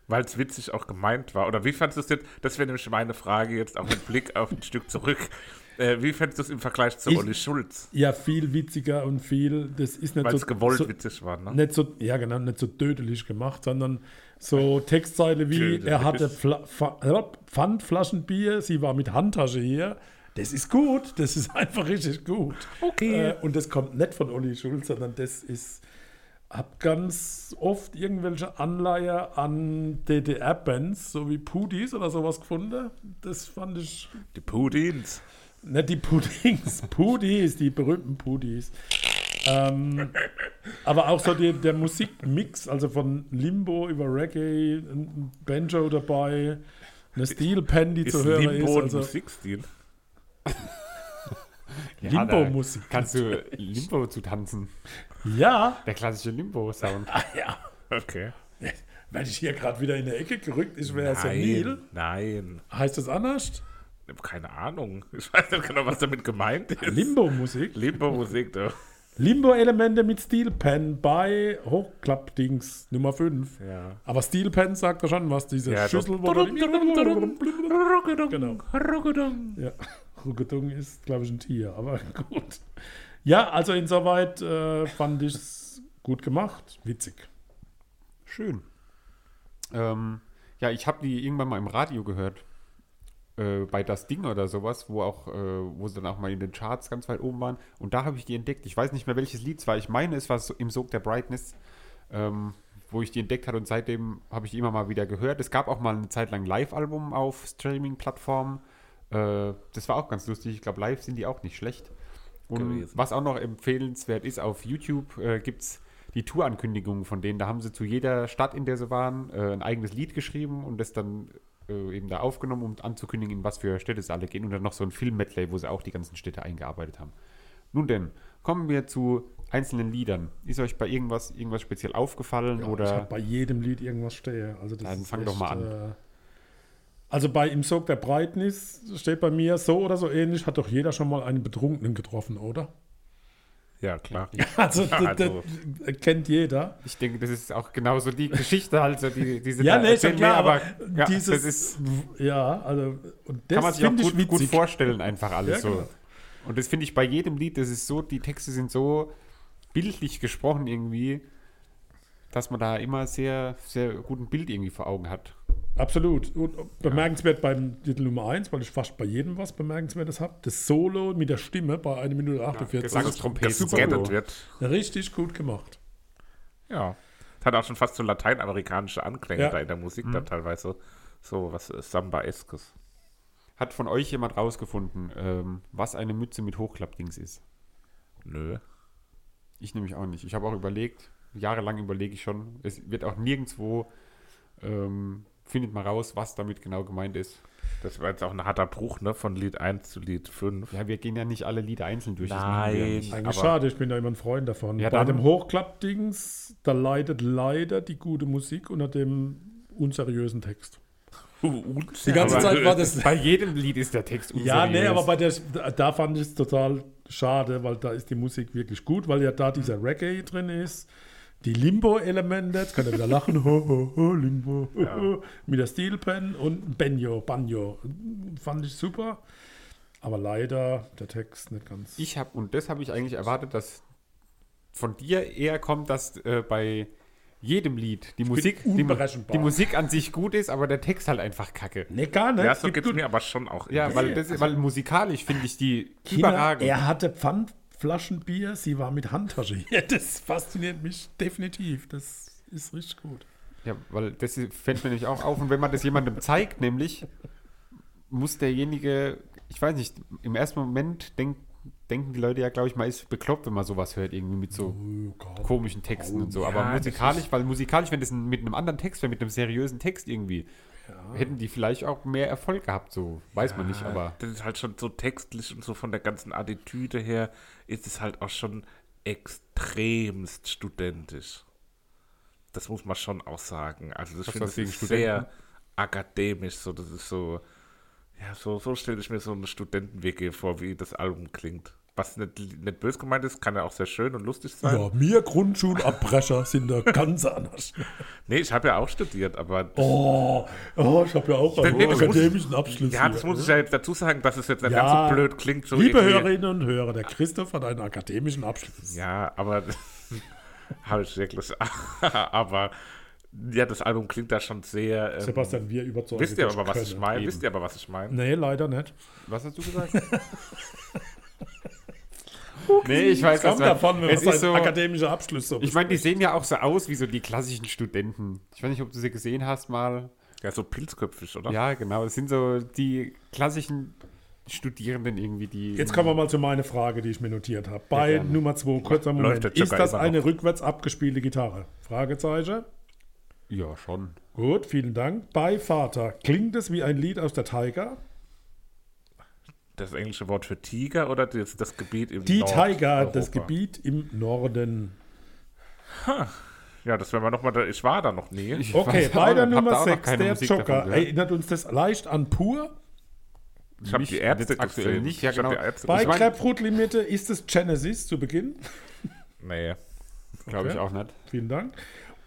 weil es witzig auch gemeint war. Oder wie fandest du es jetzt? Das wäre nämlich meine Frage jetzt auch mit Blick auf ein Stück zurück. Äh, wie fandest du es im Vergleich zu Ich- Olli Schulz? Ja, viel witziger und viel, das ist nicht Weil so, gewollt so, witzig war, ne? nicht so, ja genau, nicht so dödelig gemacht, sondern so Textzeile wie, Dödelig. er hatte Fla Fa Pfandflaschenbier, sie war mit Handtasche hier. Das ist gut, das ist einfach richtig gut. Okay. Äh, und das kommt nicht von Olli Schulz, sondern das ist hab ganz oft irgendwelche Anleihe an DDR-Bands, so wie Pudis oder sowas gefunden. Das fand ich. Die Pudins. Nicht die Puddings, Pudis, die berühmten Pudis. Ähm, aber auch so die, der Musikmix, also von Limbo über Reggae, ein Banjo dabei, eine Steel die Ist zu hören Limbo ist. ein Also Musikstil? Ja, Limbo-Musik. Kannst du Limbo zu tanzen? ja, Der klassische Limbo-Sound. ja. Okay. Wenn ich hier gerade wieder in der Ecke gerückt ist, wäre es senil. nein. Heißt das anders? Keine Ahnung. Ich weiß nicht genau, was damit gemeint ist. Limbo-Musik. Limbo-Musik, doch. Limbo-Elemente mit Steel Pen bei Hochklappdings Nummer 5. Ja. Aber Steel Pen sagt ja schon was, diese Ja, Schüssel, Genau. Ja, Ruggedung ist, glaube ich, ein Tier, aber gut. Ja, also insoweit äh, fand ich es gut gemacht, witzig. Schön. Ähm, ja, ich habe die irgendwann mal im Radio gehört. Äh, bei Das Ding oder sowas, wo auch, äh, wo sie dann auch mal in den Charts ganz weit oben waren. Und da habe ich die entdeckt. Ich weiß nicht mehr, welches Lied es war. Ich meine, es war so im Sog der Brightness, ähm, wo ich die entdeckt hatte und seitdem habe ich die immer mal wieder gehört. Es gab auch mal eine Zeit lang Live-Album auf Streaming-Plattformen. Äh, das war auch ganz lustig. Ich glaube, live sind die auch nicht schlecht. Und Gewesen. was auch noch empfehlenswert ist, auf YouTube äh, gibt es die Tourankündigungen von denen. Da haben sie zu jeder Stadt, in der sie waren, äh, ein eigenes Lied geschrieben und das dann äh, eben da aufgenommen, um anzukündigen, in was für Städte es alle gehen. Und dann noch so ein Film-Medley, wo sie auch die ganzen Städte eingearbeitet haben. Nun denn, kommen wir zu einzelnen Liedern. Ist euch bei irgendwas, irgendwas speziell aufgefallen Ja, Ich oder habe bei jedem Lied irgendwas stehe. Also das Dann fang doch mal an. Also bei Im Sog der Breitnis steht bei mir so oder so ähnlich, hat doch jeder schon mal einen Betrunkenen getroffen, oder? Ja, klar. Also, Ja, also. das kennt jeder. ich denke, das ist auch genauso die Geschichte, also die, diese Ja, nee, schon klar, aber ja, dieses, das ist, ja, also, und das kann man sich auch gut, gut vorstellen, einfach alles Ja, so. genau. Und das finde ich bei jedem Lied, das ist so, die Texte sind so bildlich gesprochen irgendwie, dass man da immer sehr, sehr guten Bild irgendwie vor Augen hat. Absolut. Und bemerkenswert beim Titel Nummer 1, weil ich fast bei jedem was Bemerkenswertes habe. Das Solo mit der Stimme bei 1 Minute 48. Gesangstrompeten. Das Super gescannet Solo. wird. Richtig gut gemacht. Ja. Das hat auch schon fast so lateinamerikanische Anklänge Ja. da in der Musik da teilweise. So was äh, Samba-eskes. Hat von euch jemand rausgefunden, ähm, was eine Mütze mit Hochklappdings ist? Nö. Ich nämlich auch nicht. Ich habe auch überlegt, jahrelang überlege ich schon. Es wird auch nirgendwo, ähm, findet man raus, was damit genau gemeint ist. Das war jetzt auch ein harter Bruch, ne? Von Lied 1 zu Lied 5. Ja, wir gehen ja nicht alle Lieder einzeln durch. das Nein. machen wir ja nicht. Eigentlich Aber- schade, ich bin da immer ein Freund davon. Ja, Bei dem Hochklappdings, da leidet leider die gute Musik unter dem unseriösen Text. Die ganze Aber- Zeit war das. Bei jedem Lied ist der Text Ja, nee, unseriös. aber bei der, da fand ich es total schade, weil da ist die Musik wirklich gut, weil ja da dieser Reggae drin ist. Die Limbo-Elemente, jetzt kann er wieder lachen, ho, ho, ho, Limbo, ho, ho, mit der Steel Pen und Banjo, Banjo. Fand ich super, aber leider der Text nicht ganz. Ich habe, und das habe ich eigentlich erwartet, dass von dir eher kommt, dass äh, bei jedem Lied die Musik, die, die Musik an sich gut ist, aber der Text halt einfach kacke. nee, gar nicht. Ja, so Gibt geht mir aber schon auch. Ja, weil, das, weil musikalisch finde ich die Kinder, überragend. er hatte Pfandflaschenbier, sie war mit Handtasche. Ja, das fasziniert mich definitiv. Das ist richtig gut. Ja, weil das fällt mir nämlich auch auf. Und wenn man das jemandem zeigt, nämlich, muss derjenige, ich weiß nicht, im ersten Moment denk, denken die Leute ja, glaube ich, man ist bekloppt, wenn man sowas hört, irgendwie mit so Oh Gott. komischen Texten und so. ja, Aber das musikalisch, weil musikalisch, wenn das mit einem anderen Text wäre, mit einem seriösen Text irgendwie, hätten die vielleicht auch mehr Erfolg gehabt, so. Weiß man nicht, aber. Das ist halt schon so textlich und so von der ganzen Attitüde her ist es halt auch schon extremst studentisch. Das muss man schon auch sagen. Also das finde ich sehr akademisch. So, das ist so, ja, so, so stelle ich mir so eine Studenten-WG vor, wie das Album klingt. Was nicht, nicht böse gemeint ist, kann ja auch sehr schön und lustig sein. Ja, mir Grundschulabbrecher sind da ganz anders. Nee, ich habe ja auch studiert, aber Oh, oh ich habe ja auch einen Nee, das muss- akademischen Abschluss. ja, das hier. muss ich ja jetzt dazu sagen, dass es jetzt nicht Ja, ganz so blöd klingt. So Liebe irgendwie- Hörerinnen und Hörer, der Christoph hat einen akademischen Abschluss. Ja, aber habe ich wirklich. aber ja, das Album klingt da schon sehr. Ähm, Sebastian, wir überzeugen wisst ihr dich aber, was ich meine? Wisst ihr aber, was ich meine? Nee, leider nicht. Was hast du gesagt? Nee, ich weiß, Kommt was davon, wenn es ist so, akademischer Abschluss so Ich meine, die sehen ja auch so aus wie so die klassischen Studenten. Ich weiß nicht, ob du sie gesehen hast mal. Ja, so pilzköpfig, oder? Ja, genau. Es sind so die klassischen Studierenden irgendwie, die. Jetzt kommen wir mal zu meiner Frage, die ich mir notiert habe. Bei gerne. Nummer 2, kurzer Läuft Moment. der Ist das eine noch? rückwärts abgespielte Gitarre? Fragezeichen. Ja, schon. Gut, vielen Dank. Bei Vater klingt es wie ein Lied aus der Tiger. Das englische Wort für Tiger oder das, das Gebiet im Die Nordeuropa? Tiger, das Gebiet im Norden. Ja, das werden wir nochmal, da, ich war da noch nie. Ich Okay, bei der Nummer auch noch 6, keine der Musik davon Joker. Erinnert uns das leicht an Pur? Ich habe die Ärzte aktuell gesehen. nicht, ja, Ich genau. Bei Ich mein- Grapefruit Limite ist es Genesis zu Beginn. Nee. Glaube ich Okay. auch nicht. Vielen Dank.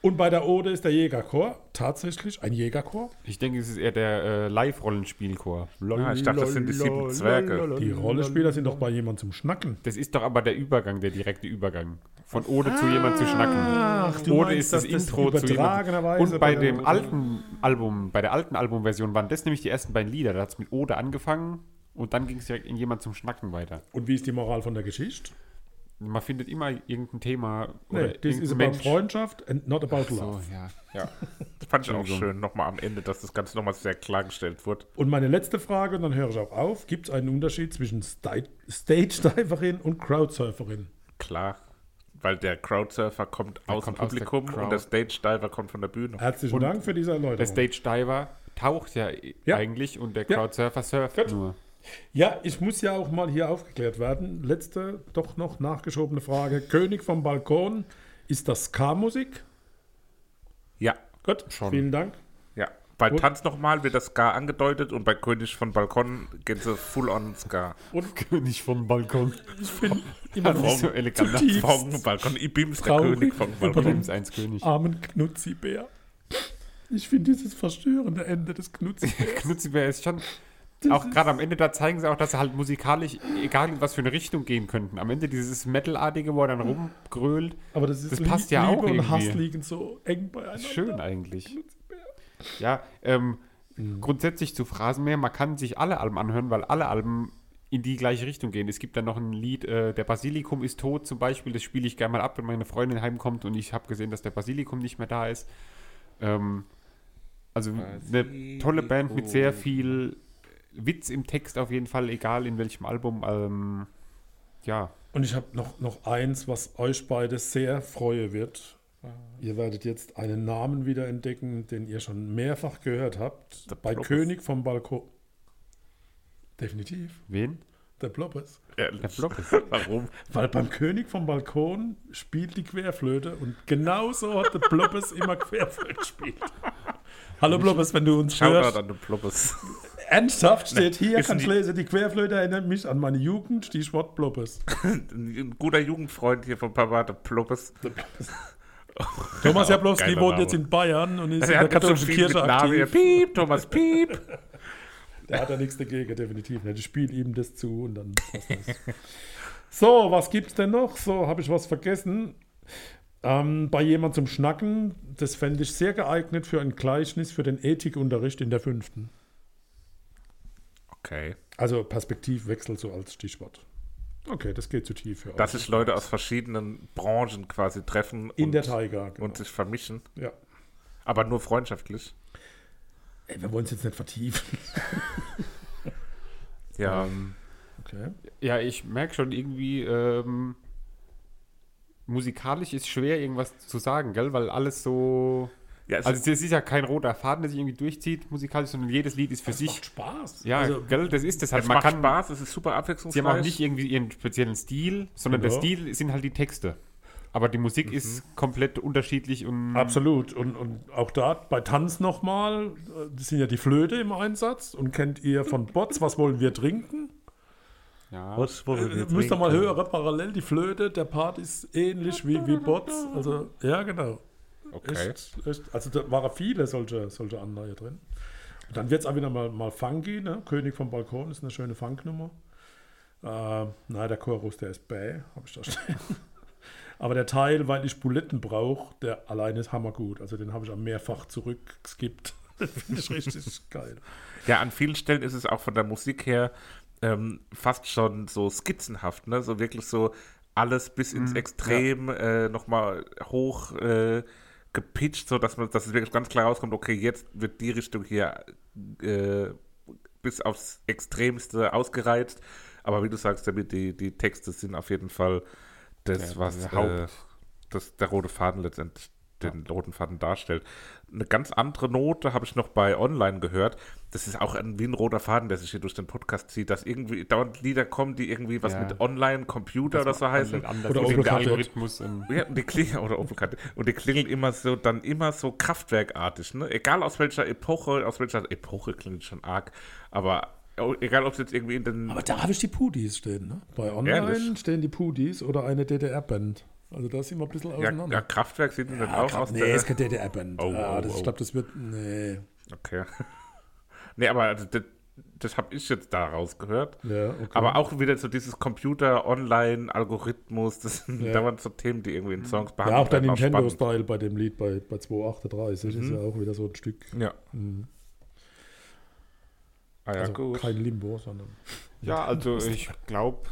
Und bei der Ode ist der Jägerchor. Tatsächlich ein Jägerchor. Ich denke, es ist eher der äh, Live-Rollenspielchor. Ah, ich dachte, das sind die sieben Zwerge. Die Rollenspieler sind doch bei jemandem zum Schnacken. Das ist doch aber der Übergang, der direkte Übergang. Von Ode zu jemand zu schnacken. Ach, du Ode meinst, ist das, das Intro zu jemand. übertragenerweise Und bei bei der- dem alten Album, bei der alten Albumversion waren das nämlich die ersten beiden Lieder. Da hat es mit Ode angefangen und dann ging es direkt in jemand zum Schnacken weiter. Und wie ist die Moral von der Geschichte? Man findet immer irgendein Thema Nee, das ist about Freundschaft and not about So, love. ja. ja. Das fand ich auch schön, nochmal am Ende, dass das Ganze nochmal sehr klargestellt wurde. Und meine letzte Frage, und dann höre ich auch auf. Gibt es einen Unterschied zwischen Sta- Stage-Diverin und Crowdsurferin? Klar. Weil der Crowdsurfer kommt aus dem kommt aus der Publikum und der Stage Diver kommt von der Bühne. Herzlichen Und Dank für diese Der Erläuterung. Stage Diver taucht ja, Ja. eigentlich und der Ja. Crowdsurfer surft Gut. nur. Ja, ich muss ja auch mal hier aufgeklärt werden. Letzte, doch noch nachgeschobene Frage. König vom Balkon, ist das Ska-Musik? Ja, Gut, Schon. vielen Dank. ja. Bei Gut. Tanz nochmal wird das Ska angedeutet und bei König von Balkon gehen sie full on Ska. Und König vom Balkon. ich bin immer noch so elegant. Vom Balkon, Ibims, der Traurig König vom Balkon. Brems 1 König. armen Knutzibär. Ich finde dieses verstörende Ende des Knutzibärs. Knutzibär ist schon. Auch gerade am Ende, da zeigen sie auch, dass sie halt musikalisch, egal in was für eine Richtung gehen könnten. Am Ende dieses Metalartige, wo er dann rumgrölt, Aber das ist Das passt ja Liebe auch und Hass irgendwie. liegen so eng beieinander. ist schön eigentlich. Ja, ähm, grundsätzlich zu Phrasenmeer, man kann sich alle Alben anhören, weil alle Alben in die gleiche Richtung gehen. Es gibt dann noch ein Lied, äh, der Basilikum ist tot zum Beispiel, das spiele ich gerne mal ab, wenn meine Freundin heimkommt und ich habe gesehen, dass der Basilikum nicht mehr da ist. Ähm, also eine tolle Band mit sehr viel Witz im Text auf jeden Fall, egal in welchem Album. Ähm, ja, Und ich habe noch, noch eins, was euch beide sehr freue wird. Ihr werdet jetzt einen Namen wieder entdecken, den ihr schon mehrfach gehört habt. Der Bei Bloppes. König vom Balkon. Definitiv. wen? Der Bloppes. Ehrlich. Der Block ist. Warum? Weil beim König vom Balkon spielt die Querflöte und genauso hat der Bloppes immer Querflöte gespielt. Hallo Bloppes, wenn du uns Shoutout hörst. an den Pluppes. Ernsthaft steht hier, die- lesen, die Querflöte erinnert mich an meine Jugend, Stichwort Bloppes. Ein guter Jugendfreund hier von Papa, der Pluppes. Thomas Ja, Jablowski wohnt Name. jetzt in Bayern und ist Also in er der katholischen Kirche aktiv. Piep, Thomas Piep. Der hat ja nichts dagegen, definitiv nicht. Ich spiele ihm das zu und dann passt das. So, was gibt's denn noch? So, habe ich was vergessen? Ähm, bei jemand zum Schnacken, das fände ich sehr geeignet für ein Gleichnis für den Ethikunterricht in der fünften. Okay. Also Perspektivwechsel so als Stichwort. Okay, das geht zu tief für Dass sich Leute aus verschiedenen Branchen quasi treffen in und, der Tiger. Genau. und sich vermischen. ja. Aber nur freundschaftlich. Ey, wir wollen es jetzt nicht vertiefen. Ja. Ähm, Okay. Ja, ich merke schon irgendwie, ähm, musikalisch ist schwer irgendwas zu sagen, gell? Weil alles so. Ja es Also es ist ja kein roter Faden, der sich irgendwie durchzieht musikalisch, sondern jedes Lied ist für Das sich. macht Spaß. Ja, also, gell, das ist das halt. es Man macht kann, Spaß, es ist super Sie haben abwechslungsreich. auch nicht irgendwie ihren speziellen Stil, sondern der Ja. Stil sind halt die Texte. Aber die Musik Mhm. ist komplett unterschiedlich und Absolut. Und, und auch da bei Tanz nochmal, äh, das sind ja die Flöte im Einsatz. Und kennt ihr von Bots, was wollen wir trinken? ja. Was wollen wir Äh, Müsst ihr mal hören, parallel die Flöte, der Part ist ähnlich wie, wie Bots. Also, ja, genau. Okay. Echt, echt, also da waren viele solche, solche Anleihe drin. Und dann wird es auch wieder mal, mal funky, ne? König vom Balkon ist eine schöne Funknummer. Äh, nein, der Chorus, der ist bäh, habe ich da stehen. Aber der Teil, weil ich Buletten brauche, der alleine ist hammergut. Also den habe ich auch mehrfach zurückgeskippt. Das finde ich richtig geil. Ja, an vielen Stellen ist es auch von der Musik her ähm, fast schon so skizzenhaft, ne? So wirklich so alles bis ins Mhm, Extrem äh, nochmal hoch äh, gepitcht, so dass man, dass es wirklich ganz klar rauskommt, okay, jetzt wird die Richtung hier äh, bis aufs Extremste ausgereizt. Aber wie du sagst, damit die, die Texte sind auf jeden Fall das, Der- was der äh, Haupt- das, der rote Faden letztendlich den roten Faden darstellt. Eine ganz andere Note habe ich noch bei Online gehört. Das ist auch ein, wie ein roter Faden, der sich hier durch den Podcast zieht, dass irgendwie dauernd Lieder kommen, die irgendwie was Ja. mit Online, Computer oder so heißen. Oder Opel der. Algorithmus. Ja, und die klingeln, oder und die klingeln immer so, dann immer so kraftwerkartig, ne? Egal aus welcher Epoche, aus welcher Epoche klingt schon arg, aber egal ob es jetzt irgendwie in den. Aber da habe ich die Pudis stehen. Ne? Bei Online Ehrlich? stehen die Pudis oder eine DDR-Band. Also da sind wir ein bisschen ja, auseinander. ja, Kraftwerk sieht man dann Ja, auch grad- aus nee, der. ist keine DDR-Band. Oh, ah, oh, das, oh. Ich glaube, das wird. Nee. Okay. nee, aber also, das, das habe ich jetzt da rausgehört. Ja, okay. Aber auch wieder so dieses Computer-Online-Algorithmus, das sind Ja. dauernd so Themen, die irgendwie in Songs ja, behandelt auch der. Nintendo-Style bei dem Lied bei, bei 238 ist ja auch wieder so ein Stück. Ja. Mhm. Ah ja, also gut. kein Limbo, sondern. Ja, also ich glaube,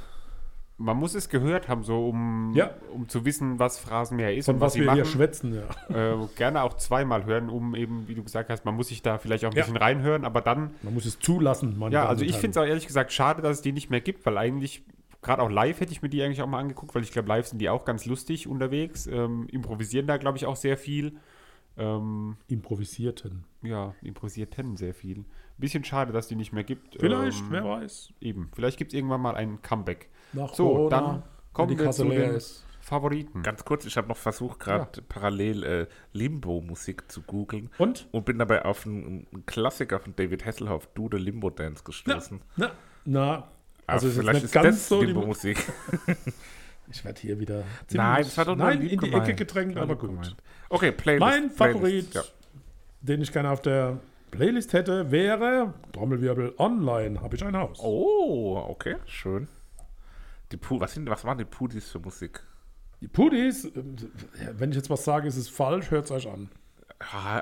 man muss es gehört haben, so um, Ja. um zu wissen, was Phrasenmäher ist Von und was was sie wir machen. hier schwätzen, ja. äh, gerne auch zweimal hören, um eben, wie du gesagt hast, man muss sich da vielleicht auch ein Ja. bisschen reinhören, aber dann, Man muss es zulassen, ja, also ich finde es auch ehrlich gesagt schade, dass es die nicht mehr gibt, weil eigentlich, gerade auch live hätte ich mir die eigentlich auch mal angeguckt, weil ich glaube, live sind die auch ganz lustig unterwegs, ähm, improvisieren da, glaube ich, auch sehr viel. Ähm, Improvisierten. ja, improvisierten sehr viel. Bisschen schade, dass die nicht mehr gibt. Vielleicht, ähm, wer weiß. Eben, vielleicht gibt es irgendwann mal ein Comeback. Nach So, Corona, dann kommen die wir Kasse zu leer den ist. Favoriten. Ganz kurz, ich habe noch versucht, gerade parallel äh, Limbo-Musik zu googeln Und? und bin dabei auf einen, einen Klassiker von David Hasselhoff, Du the Limbo Dance, gestoßen. Na, na, also Aber es ist vielleicht ist ganz das so Limbo-Musik. Ich werde hier wieder Nein, das war doch nein, in die. Ecke gedrängt, aber gut. gemeint. Okay, Playlist. Mein Favorit, Playlist, ja. den ich gerne auf der Playlist hätte, wäre Trommelwirbel Online. Habe ich ein Haus. Oh, okay, schön. Die Pu was, sind, was waren die Pudis für Musik? Die Pudis, äh, wenn ich jetzt was sage, ist es falsch, hört es euch an.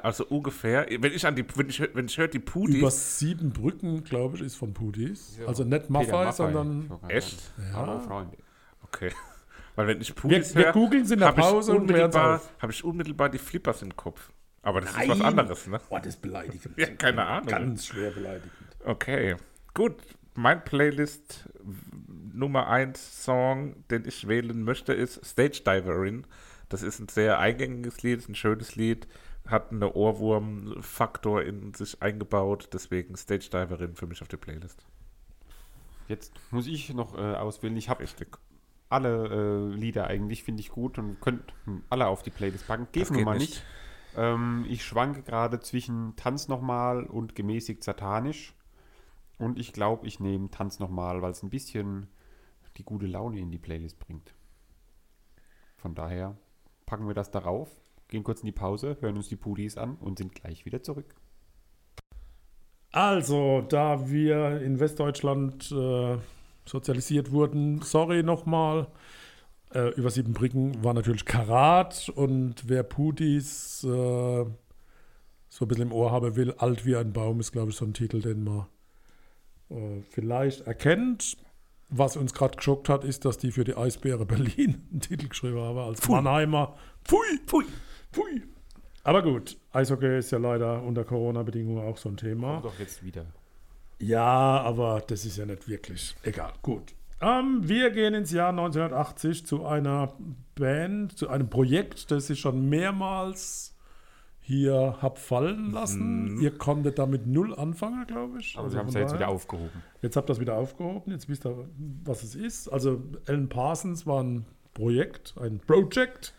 Also ungefähr, wenn ich an die, wenn ich, wenn ich höre die Über Pudis, sieben Brücken, glaube ich, ist von Pudis. Ja. Also nicht Maffei, sondern. ich Echt? Ja. Freunde. okay. Weil wenn ich Wir, Pudis wir höre, googeln sie in der habe ich, Pause und es unmittelbar- auf. hab ich unmittelbar die Flippers im Kopf. Aber das ist Nein. was anderes, ne? Oh, das ist beleidigend. Ja, keine Ahnung. Ganz schwer beleidigend. Okay, gut. Mein Playlist Nummer 1 Song, den ich wählen möchte, ist Stage Diverin. Das ist ein sehr eingängiges Lied, ein schönes Lied, hat einen Ohrwurm-Faktor in sich eingebaut, deswegen Stage Diverin für mich auf der Playlist. Jetzt muss ich noch äh, auswählen. Ich habe alle äh, Lieder eigentlich, finde ich gut und könnt alle auf die Playlist packen. Geht nun mal nicht. nicht. Ähm, ich schwanke gerade zwischen Tanz nochmal und gemäßigt satanisch. Und ich glaube, ich nehme Tanz nochmal, weil es ein bisschen die gute Laune in die Playlist bringt. Von daher packen wir das darauf, gehen kurz in die Pause, hören uns die Pudis an und sind gleich wieder zurück. Also, da wir in Westdeutschland äh, sozialisiert wurden, sorry nochmal, äh, über sieben Brücken war natürlich Karat und wer Pudis äh, so ein bisschen im Ohr haben will, alt wie ein Baum ist, glaube ich, so ein Titel, den man äh, vielleicht erkennt. Was uns gerade geschockt hat, ist, dass die für die Eisbäre Berlin einen Titel geschrieben haben als Mannheimer. Pfui, pfui, pfui. Aber gut, Eishockey ist ja leider unter Corona-Bedingungen auch so ein Thema. Doch jetzt wieder. Ja, aber das ist ja nicht wirklich. Egal, gut. Ähm, wir gehen ins Jahr 1980 zu einer Band, zu einem Projekt, das ich schon mehrmals hier hab fallen lassen. Ihr konntet damit null anfangen, glaube ich. Aber Also sie haben es ja jetzt wieder aufgehoben. Jetzt habt ihr das wieder aufgehoben, jetzt wisst ihr, was es ist. Also Alan Parsons war ein Projekt, ein Project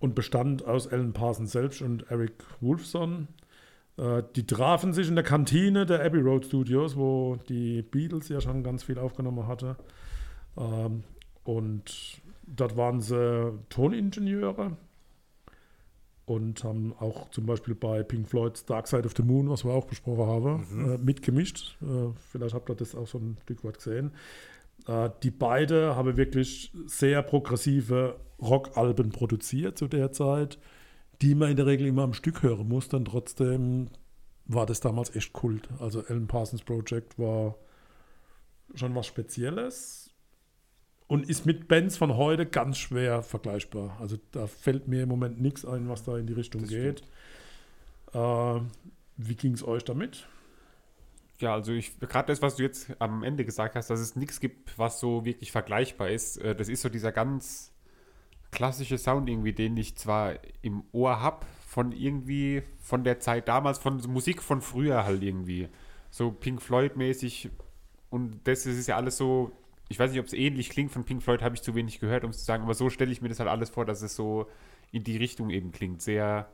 und bestand aus Alan Parsons selbst und Eric Wolfson. Äh, die trafen sich in der Kantine der Abbey Road Studios, wo die Beatles ja schon ganz viel aufgenommen hatte. Ähm, und dort waren sie Toningenieure und haben auch zum Beispiel bei Pink Floyds Dark Side of the Moon, was wir auch besprochen haben, äh, mitgemischt. Äh, vielleicht habt ihr das auch so ein Stück weit gesehen. Äh, die beide haben wirklich sehr progressive Rockalben produziert zu der Zeit, die man in der Regel immer am Stück hören muss. Dann trotzdem war das damals echt Kult. Also Alan Parsons Project war schon was Spezielles und ist mit Bands von heute ganz schwer vergleichbar. Also da fällt mir im Moment nichts ein, was da in die Richtung Das geht. Äh, wie ging es euch damit? Ja, also ich gerade das, was du jetzt am Ende gesagt hast, dass es nichts gibt, was so wirklich vergleichbar ist. äh, Das ist so dieser ganz klassische Sound irgendwie, den ich zwar im Ohr habe, von irgendwie von der Zeit damals, von Musik von früher halt irgendwie. So Pink Floyd-mäßig. Und das ist ja alles so, ich weiß nicht, ob es ähnlich klingt, von Pink Floyd habe ich zu wenig gehört, um es zu sagen, aber so stelle ich mir das halt alles vor, dass es so in die Richtung eben klingt. Sehr,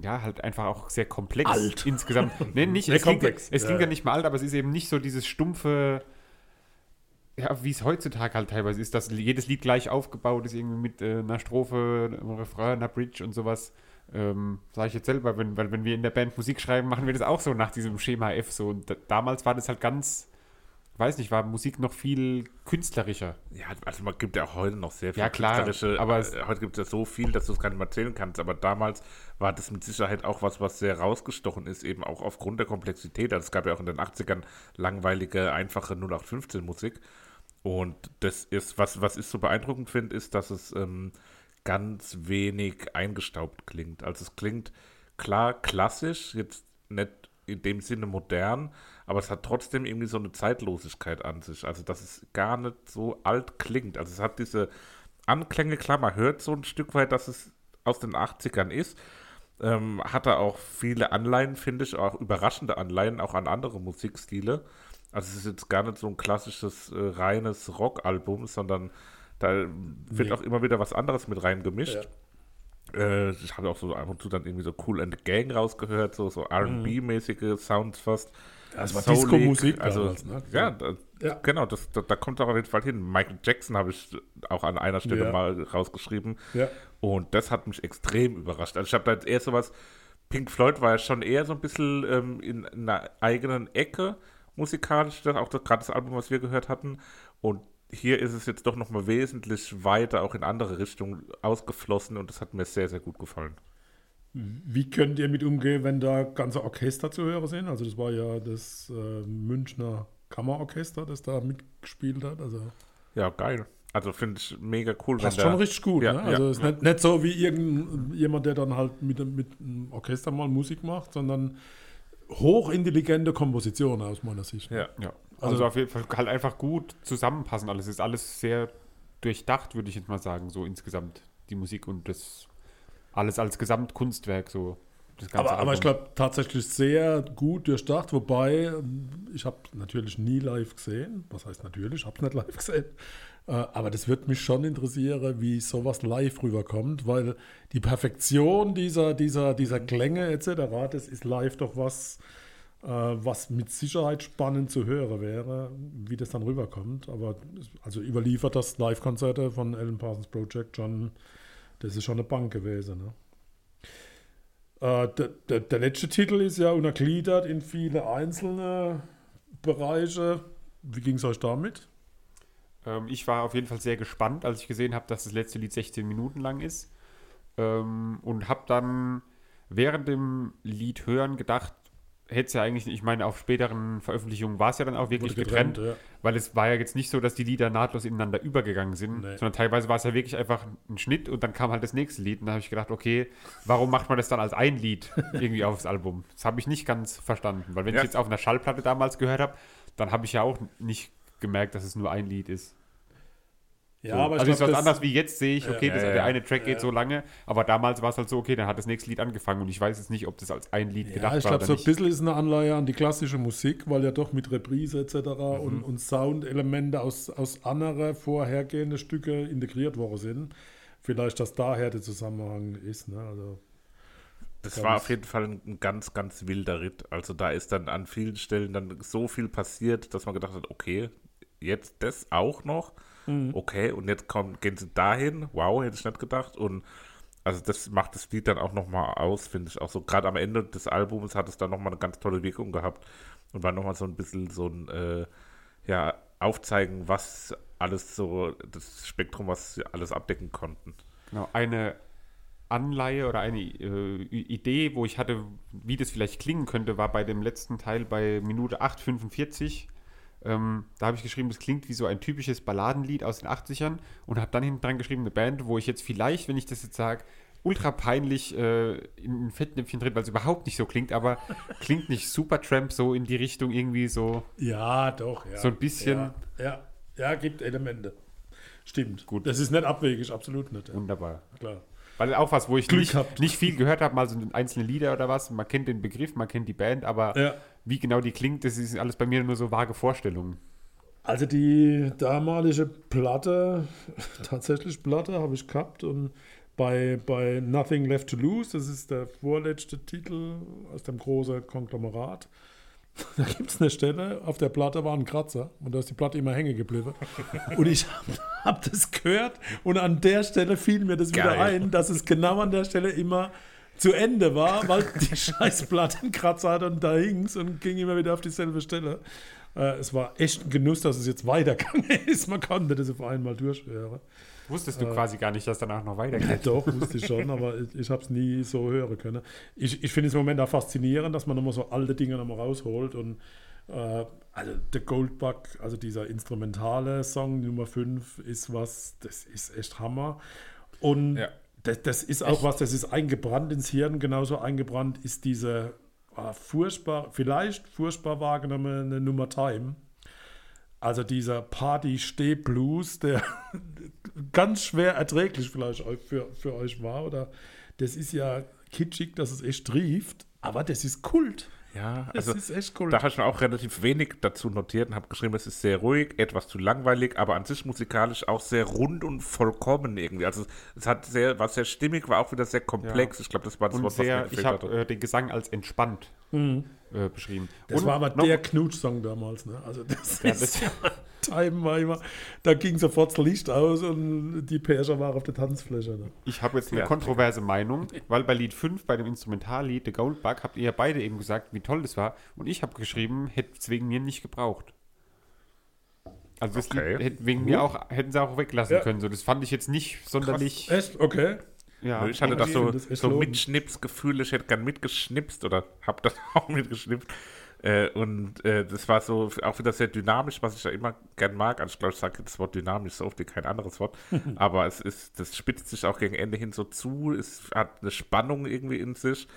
ja, halt einfach auch sehr komplex Alt. insgesamt. Nee, nicht, Sehr es klingt, komplex, es klingt ja. ja nicht mal alt, aber es ist eben nicht so dieses stumpfe, ja, wie es heutzutage halt teilweise ist, dass jedes Lied gleich aufgebaut ist, irgendwie mit äh, einer Strophe, einem Refrain, einer Bridge und sowas. Ähm, Sage ich jetzt selber, wenn, weil wenn wir in der Band Musik schreiben, machen wir das auch so nach diesem Schema F so. Und da, damals war das halt ganz, weiß nicht, war Musik noch viel künstlerischer. Ja, also man gibt ja auch heute noch sehr viel Ja, klar, künstlerische, aber es- heute gibt es ja so viel, dass du es gar nicht mehr erzählen kannst. Aber damals war das mit Sicherheit auch was, was sehr rausgestochen ist, eben auch aufgrund der Komplexität. Also es gab ja auch in den 80ern langweilige, einfache 0815-Musik. Und das ist, was, was ich so beeindruckend finde, ist, dass es ähm, ganz wenig eingestaubt klingt. Also es klingt klar klassisch, jetzt nicht in dem Sinne modern, aber es hat trotzdem irgendwie so eine Zeitlosigkeit an sich. Also dass es gar nicht so alt klingt. Also es hat diese Anklänge, klar, man hört so ein Stück weit, dass es aus den 80ern ist. Ähm, hat er auch viele Anleihen, finde ich, auch überraschende Anleihen, auch an andere Musikstile. Also es ist jetzt gar nicht so ein klassisches, äh, reines Rockalbum, sondern da wird Nee. auch immer wieder was anderes mit reingemischt. Äh, ich habe auch so ab und zu dann irgendwie so Cool and the Gang rausgehört, so, so R&B-mäßige Sounds fast. Das war Disco-Musik Also, damals, ne? ja, da, Ja. genau, das, da, da kommt auch auf jeden Fall hin. Michael Jackson habe ich auch an einer Stelle Ja. mal rausgeschrieben. Ja. Und das hat mich extrem überrascht. Also ich habe da jetzt eher sowas, Pink Floyd war ja schon eher so ein bisschen ähm, in, in einer eigenen Ecke musikalisch, das auch gerade das Album, was wir gehört hatten. Und hier ist es jetzt doch nochmal wesentlich weiter auch in andere Richtungen ausgeflossen und das hat mir sehr, sehr gut gefallen. Wie könnt ihr mit umgehen, wenn da ganze Orchester zu hören sind? Also das war ja das äh, Münchner Kammerorchester, das da mitgespielt hat. Also Ja, geil. Also finde ich mega cool. passt wenn da- schon richtig gut. Ja, ne? ja, Also es ist ja. nicht, nicht so wie irgendjemand, der dann halt mit, mit einem Orchester mal Musik macht, sondern hochintelligente Kompositionen aus meiner Sicht. Ja. Ja, also, Also- auf jeden Fall halt einfach gut zusammenpassen alles. Ist alles sehr durchdacht, würde ich jetzt mal sagen, so insgesamt die Musik und das alles als Gesamtkunstwerk so. Das ganze Aber, aber ich glaube tatsächlich sehr gut durchdacht, wobei ähm, ich habe natürlich nie live gesehen. Was heißt natürlich? Ich habe es nicht live gesehen. Äh, Aber das wird mich schon interessieren, wie sowas live rüberkommt, weil die Perfektion dieser, dieser, dieser Klänge etc., das ist live doch was, äh, was mit Sicherheit spannend zu hören wäre, wie das dann rüberkommt. Aber also überliefert das Live-Konzerte von Alan Parsons Project schon, das ist schon eine Bank gewesen. Ne? Äh, der, der, der letzte Titel ist ja untergliedert in viele einzelne Bereiche. Wie ging es euch damit? Ähm, ich war auf jeden Fall sehr gespannt, als ich gesehen habe, dass das letzte Lied 16 Minuten lang ist. Ähm, und habe dann während dem Lied hören gedacht, hätte es ja eigentlich, ich meine, auf späteren Veröffentlichungen war es ja dann auch wirklich Wurde getrennt, ja. weil es war ja jetzt nicht so, dass die Lieder nahtlos ineinander übergegangen sind, Nee. sondern teilweise war es ja wirklich einfach ein Schnitt und dann kam halt das nächste Lied und da habe ich gedacht, okay, warum macht man das dann als ein Lied irgendwie aufs Album? Das habe ich nicht ganz verstanden, weil wenn Ja. ich jetzt auf einer Schallplatte damals gehört habe, dann habe ich ja auch nicht gemerkt, dass es nur ein Lied ist. Ja, So. aber ich also ist glaub, was das- anderes wie jetzt sehe ich, okay, Ja, das, ja, der eine Track geht Ja. so lange, aber damals war es halt so, okay, dann hat das nächste Lied angefangen und ich weiß jetzt nicht, ob das als ein Lied Ja, gedacht ich war glaube, oder so ein nicht. bisschen ist eine Anleihe an die klassische Musik, weil ja doch mit Reprise etc. Mhm. und, und Soundelemente aus, aus anderen vorhergehenden Stücke integriert worden sind. Vielleicht, dass daher der Zusammenhang ist. Ne? Also, Das war auf jeden Fall ein, ein ganz, ganz wilder Ritt. Also da ist dann an vielen Stellen dann so viel passiert, dass man gedacht hat, okay, jetzt das auch noch. Okay, und jetzt kommen, gehen sie dahin. Wow, hätte ich nicht gedacht. Und also das macht das Lied dann auch nochmal aus, finde ich auch so. Gerade am Ende des Albums hat es dann nochmal eine ganz tolle Wirkung gehabt und war nochmal so ein bisschen so ein, äh, ja, Aufzeigen, was alles so, das Spektrum, was sie alles abdecken konnten. Genau, eine Anleihe oder eine äh, Idee, wo ich hatte, wie das vielleicht klingen könnte, war bei dem letzten Teil bei Minute 8,45. Ähm, da habe ich geschrieben, das klingt wie so ein typisches Balladenlied aus den 80ern und habe dann hinten dran geschrieben, eine Band, wo ich jetzt vielleicht, wenn ich das jetzt sage, ultra peinlich äh, in ein Fettnäpfchen drin, weil es überhaupt nicht so klingt, aber klingt nicht super Tramp so in die Richtung irgendwie so. Ja, doch. Ja. So ein bisschen- Ja, ja, ja, gibt Elemente. Stimmt. Gut. Das ist nicht abwegig, absolut nicht. Ja. Wunderbar. Klar. Weil auch was, wo ich nicht, nicht viel gehört habe, mal so einzelne Lieder oder was. Man kennt den Begriff, man kennt die Band, aber Ja. wie genau die klingt, das ist alles bei mir nur so vage Vorstellungen. Also die damalige Platte, tatsächlich Platte, habe ich gehabt und bei, bei Nothing Left to Lose, das ist der vorletzte Titel aus dem großen Konglomerat, da gibt es eine Stelle, auf der Platte war ein Kratzer und da ist die Platte immer hängen geblieben. Und ich habe hab das gehört und an der Stelle fiel mir das wieder Geil. ein, dass es genau an der Stelle immer zu Ende war, weil die scheiß Platte einen Kratzer hat und da hing's und ging immer wieder auf dieselbe Stelle. Äh, es war echt ein Genuss, dass es jetzt weitergegangen ist. Man konnte das auf einmal durchhören. Wusstest du quasi gar nicht, dass danach noch weitergeht. Ja, doch, wusste ich schon, aber ich, ich habe es nie so hören können. Ich, ich finde es im Moment auch faszinierend, dass man immer so alte Dinge nochmal rausholt und äh, also der Goldbug, also dieser instrumentale Song Nummer 5 ist was, das ist echt Hammer. Und Ja. das, das ist auch was, das ist eingebrannt ins Hirn, genauso eingebrannt ist diese ah, furchtbar, vielleicht furchtbar wahrgenommene Nummer Time. Also dieser Party-Steh-Blues, der ganz schwer erträglich vielleicht für, für euch war. Oder das ist ja kitschig, dass es echt trieft, aber das ist Kult. Ja, Das also ist echt Kult. da habe ich mir auch relativ wenig dazu notiert und habe geschrieben, es ist sehr ruhig, etwas zu langweilig, aber an sich musikalisch auch sehr rund und vollkommen irgendwie. Also es hat sehr, war sehr stimmig, war auch wieder sehr komplex. Ich glaube, das war das Und Wort, was mir sehr, ich gefehlt habe äh, den Gesang als entspannt äh, beschrieben. Das Und war aber der Knutsch-Song damals. Ne? Also das Ja, ist ja, Time war immer, da ging sofort das Licht aus und die Perser waren auf der Tanzfläche. Ne? Ich habe jetzt eine Ja. kontroverse Meinung, weil bei Lied 5, bei dem Instrumentallied The Goldbug, habt ihr ja beide eben gesagt, wie toll das war. Und ich habe geschrieben, hätte es wegen mir nicht gebraucht. Also das Okay. Lied hätte wegen mir auch, hätten sie auch weglassen Ja. können. So, das fand ich jetzt nicht sonderlich. Echt? Okay. Ja, ich hatte aber das so, das so. Mitschnipsgefühl, ich hätte gern mitgeschnipst oder habe das auch mitgeschnipst. Äh, und äh, das war so auch wieder sehr dynamisch, was ich ja immer gern mag. Also ich glaube, ich sage das Wort dynamisch so oft wie kein anderes Wort. Aber es ist, das spitzt sich auch gegen Ende hin so zu. Es hat eine Spannung irgendwie in sich.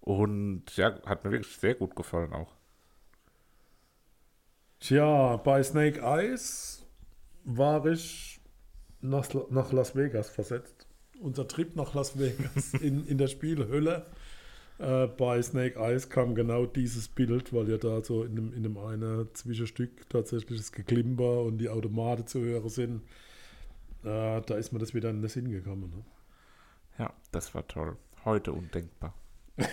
Und ja, hat mir wirklich sehr gut gefallen auch. Tja, bei Snake Eyes war ich nach, nach Las Vegas versetzt. Unser Trip nach Las Vegas in, in der Spielhölle. Äh, bei Snake Eyes kam genau dieses Bild, weil ja da so in dem, in dem einen Zwischenstück tatsächlich das Geklimper und die Automaten zu hören sind. Äh, da ist mir das wieder in den Sinn gekommen. Ne? Ja, das war toll. Heute undenkbar.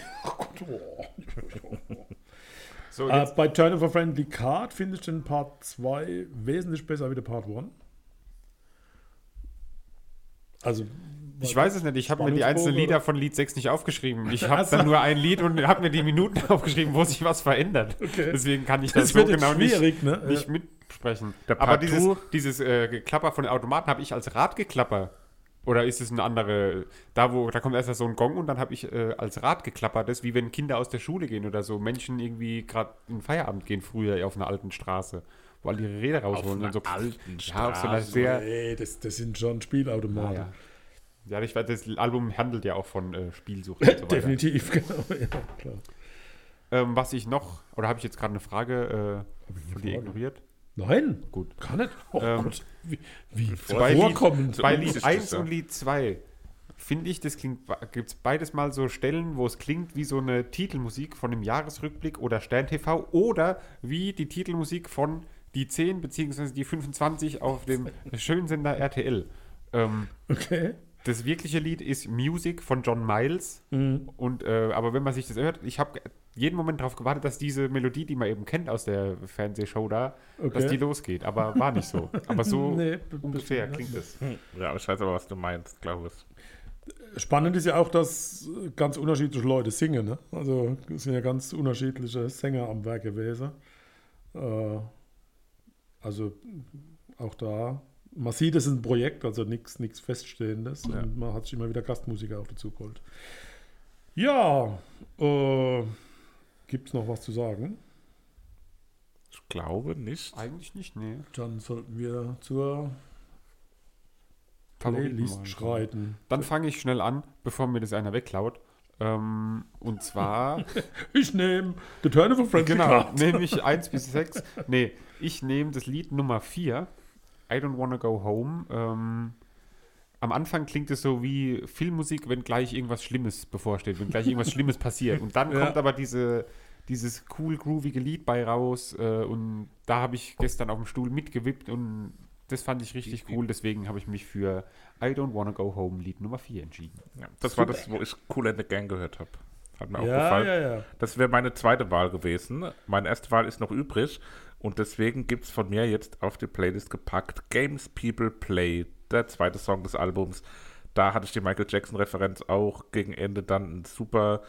so, Äh, bei Turn of a Friendly Card finde ich den Part 2 wesentlich besser wie der Part 1. Also, ich weiß es nicht, ich habe mir die einzelnen Lieder von Lied 6 nicht aufgeschrieben. Ich habe dann nur ein Lied und habe mir die Minuten aufgeschrieben, wo sich was verändert. Okay. Deswegen kann ich das, Das so genau nicht, ne? nicht Ja. mitsprechen. Der Aber dieses, dieses äh, Geklapper von den Automaten habe ich als Radgeklapper. Oder ist es eine andere, da wo, da kommt erst so ein Gong und dann habe ich äh, als Radgeklapper das, wie wenn Kinder aus der Schule gehen oder so, Menschen irgendwie gerade in den Feierabend gehen früher auf einer alten Straße, wo alle ihre Räder rausholen einer und so. alten Ja, auf so einer Straße. sehr, Nee, das, das sind schon Ah, Spielautomaten. ja. Ja, ich weiß, das Album handelt ja auch von äh, Spielsucht und so. Definitiv, genau. Ja, klar. Ähm, was ich noch, oder habe ich jetzt gerade eine Frage äh, von dir ignoriert? Nein, Gut. gar nicht. Oh Ähm, Gott, wie, wie Bei Lied, vorkommend. bei Lied ist 1 das ja. und Lied 2 finde ich, das klingt, gibt es beides mal so Stellen, wo es klingt wie so eine Titelmusik von einem Jahresrückblick oder Stern TV oder wie die Titelmusik von die 10 bzw. die 25 auf dem Schönsender RTL. Ähm, Okay. Das wirkliche Lied ist Music von John Miles. Mhm. Und äh, aber wenn man sich das hört, ich habe jeden Moment darauf gewartet, dass diese Melodie, die man eben kennt aus der Fernsehshow da, Okay. dass die losgeht. Aber war nicht so. Aber so Nee, ungefähr klingt es. Hm. Ja, ich weiß aber, was du meinst, glaube ich. Spannend ist ja auch, dass ganz unterschiedliche Leute singen. Ne? Also es sind ja ganz unterschiedliche Sänger am Werk gewesen. Äh, also auch da, man sieht, es ist ein Projekt, also nichts Feststehendes. Ja. Und man hat sich immer wieder Gastmusiker auch dazu geholt. Ja, äh, gibt es noch was zu sagen? Ich glaube nicht. Eigentlich nicht, nee. Dann sollten wir zur Playlist schreiten. Dann fange ich schnell an, bevor mir das einer wegklaut. Ähm, und zwar, Ich nehme The Turn of a Frenzy genau, nehme ich 1 bis 6. Nee, ich nehme das Lied Nummer 4, I Don't Wanna Go Home. Ähm, am Anfang klingt es so wie Filmmusik, wenn gleich irgendwas Schlimmes bevorsteht, wenn gleich irgendwas Schlimmes passiert. Und dann Ja. kommt aber diese, dieses cool, groovige Lied bei raus. Äh, und da habe ich gestern auf dem Stuhl mitgewippt und das fand ich richtig cool. Deswegen habe ich mich für I Don't Wanna Go Home Lied Nummer 4 entschieden. Ja, das war das, wo ich Cool and the Gang gehört habe. Hat mir auch Ja, gefallen. ja, ja. Das wäre meine zweite Wahl gewesen. Meine erste Wahl ist noch übrig. Und deswegen gibt es von mir jetzt auf die Playlist gepackt Games People Play, der zweite Song des Albums. Da hatte ich die Michael Jackson-Referenz auch gegen Ende dann ein super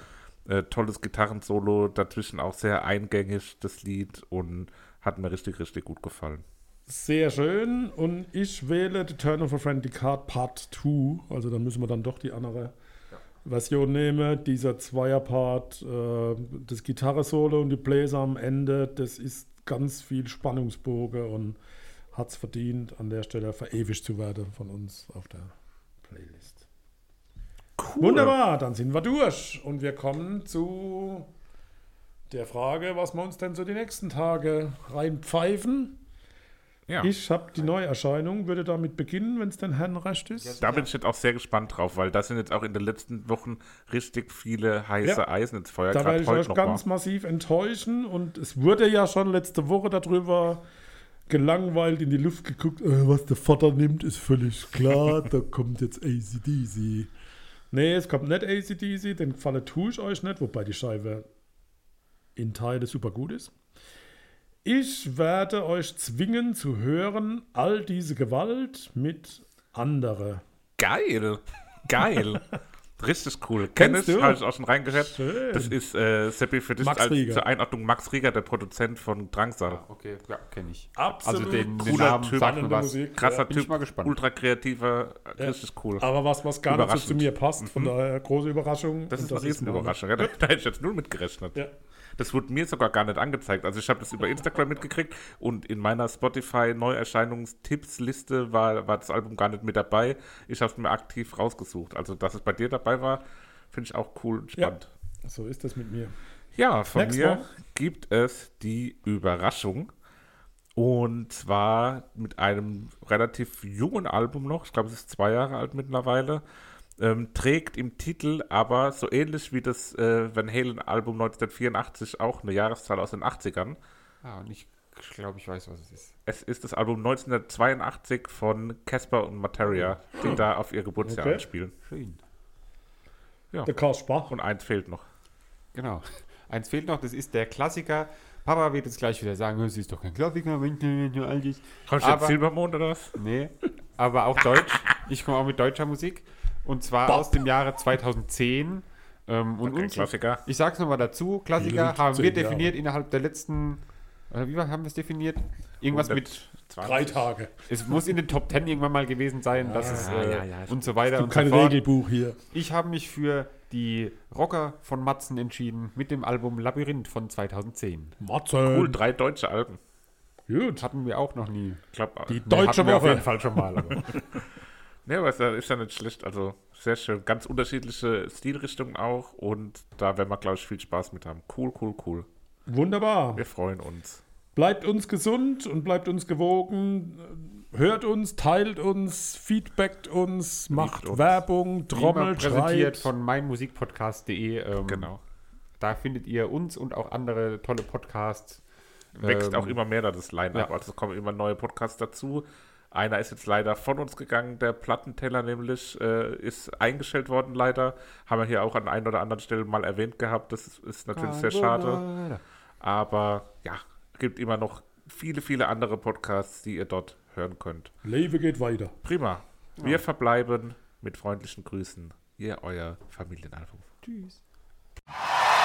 äh, tolles Gitarrensolo. Dazwischen auch sehr eingängig, das Lied. Und hat mir richtig, richtig gut gefallen. Sehr schön. Und ich wähle The Turn of a Friendly Card Part 2. Also da müssen wir dann doch die andere Version nehmen. Dieser Zweierpart, äh, das Gitarre-Solo und die Bläser am Ende, das ist ganz viel Spannungsbogen und hat es verdient, an der Stelle verewigt zu werden von uns auf der Playlist. Cool. Wunderbar, dann sind wir durch und wir kommen zu der Frage, was wir uns denn so die nächsten Tage reinpfeifen. Ja. Ich habe die Neuerscheinung, würde damit beginnen, wenn es den Herrn recht ist. Da bin ich jetzt auch sehr gespannt drauf, weil da sind jetzt auch in den letzten Wochen richtig viele heiße Ja. Eisen ins Feuer. Da werde ich euch ganz mal. massiv enttäuschen und es wurde ja schon letzte Woche darüber gelangweilt in die Luft geguckt, äh, was der Vater nimmt, ist völlig klar, da kommt jetzt ACDC. Nee, es kommt nicht ACDC, den Falle tue ich euch nicht, wobei die Scheibe in Teile super gut ist. Ich werde euch zwingen zu hören, all diese Gewalt mit andere. Geil. Geil. Richtig cool. Ich, Kennst du? habe ich auch schon. Schön. Das ist, äh, Seppi, für dich Max als, Rieger. zur Einordnung Max Rieger, der Produzent von Drangsal. Okay, ja, kenne ich. Absolut also den, den cooler Namen Typ. Musik. Krasser bin ich Typ, mal gespannt. ultra kreativer, Ja. richtig cool. Aber was, was gar nicht so zu mir passt, von daher große Überraschung. Das ist eine Riesenüberraschung. Ja, da, da hätte ich jetzt null mit gerechnet. Ja. Das wurde mir sogar gar nicht angezeigt. Also ich habe das über Instagram mitgekriegt und in meiner Spotify-Neuerscheinungstippsliste war, war das Album gar nicht mit dabei. Ich habe es mir aktiv rausgesucht. Also dass es bei dir dabei war, finde ich auch cool und Ja. spannend. So ist das mit mir. Ja, von Next mir one. gibt es die Überraschung. Und zwar mit einem relativ jungen Album noch. Ich glaube, es ist zwei Jahre alt mittlerweile. Ähm, trägt im Titel aber so ähnlich wie das äh, Van Halen-Album 1984 auch eine Jahreszahl aus den 80ern. Ah, und ich glaube, ich weiß, was es ist. Es ist das Album 1982 von Casper und Materia, die da auf ihr Geburtsjahr Okay. anspielen. Schön. Der Karl Spach. Und eins fehlt noch. Genau. Eins fehlt noch, das ist der Klassiker. Papa wird jetzt gleich wieder sagen, es ist doch kein Klassiker, wenn ich nur alt ist. Kommst du jetzt Silbermond oder was? Nee, aber auch Deutsch. Ich komme auch mit deutscher Musik. Und zwar aus dem Jahre 2010. Ähm, und Okay, uns, Klassiker. ich sag's nochmal dazu, Klassiker Wild, haben wir definiert innerhalb der letzten, äh, wie haben wir es definiert? Irgendwas mit, 120. Drei Tage. es muss in den Top 10 irgendwann mal gewesen sein, dass es, äh, ja, ja. und so weiter und so Kein fort. Regelbuch hier. Ich habe mich für die Rocker von Matzen entschieden mit dem Album Labyrinth von 2010. Matze. Cool, drei deutsche Alben. Gut. Hatten wir auch noch nie. Ich glaube, Die Nee, deutsche wir auf jeden Fall schon mal. Ne, aber ist ja, ist ja nicht schlecht. Also sehr schön. Ganz unterschiedliche Stilrichtungen auch. Und da werden wir, glaube ich, viel Spaß mit haben. Cool, cool, cool. Wunderbar. Wir freuen uns. Bleibt uns gesund und bleibt uns gewogen. Hört uns, teilt uns, feedbackt uns, macht uns. Werbung, trommelt, präsentiert schreit. von meinmusikpodcast.de. Ähm, Genau. Da findet ihr uns und auch andere tolle Podcasts. Wächst Ähm, auch immer mehr da das Line-Up. ja. Also es kommen immer neue Podcasts dazu. Einer ist jetzt leider von uns gegangen, der Plattenteller nämlich, äh, ist eingestellt worden leider. Haben wir hier auch an ein oder anderen Stellen mal erwähnt gehabt. Das ist, ist natürlich sehr schade. Aber ja, gibt immer noch viele, viele andere Podcasts, die ihr dort hören könnt. Lebe geht weiter. Prima. Wir verbleiben mit freundlichen Grüßen. Ihr, euer Familienalbum. Tschüss.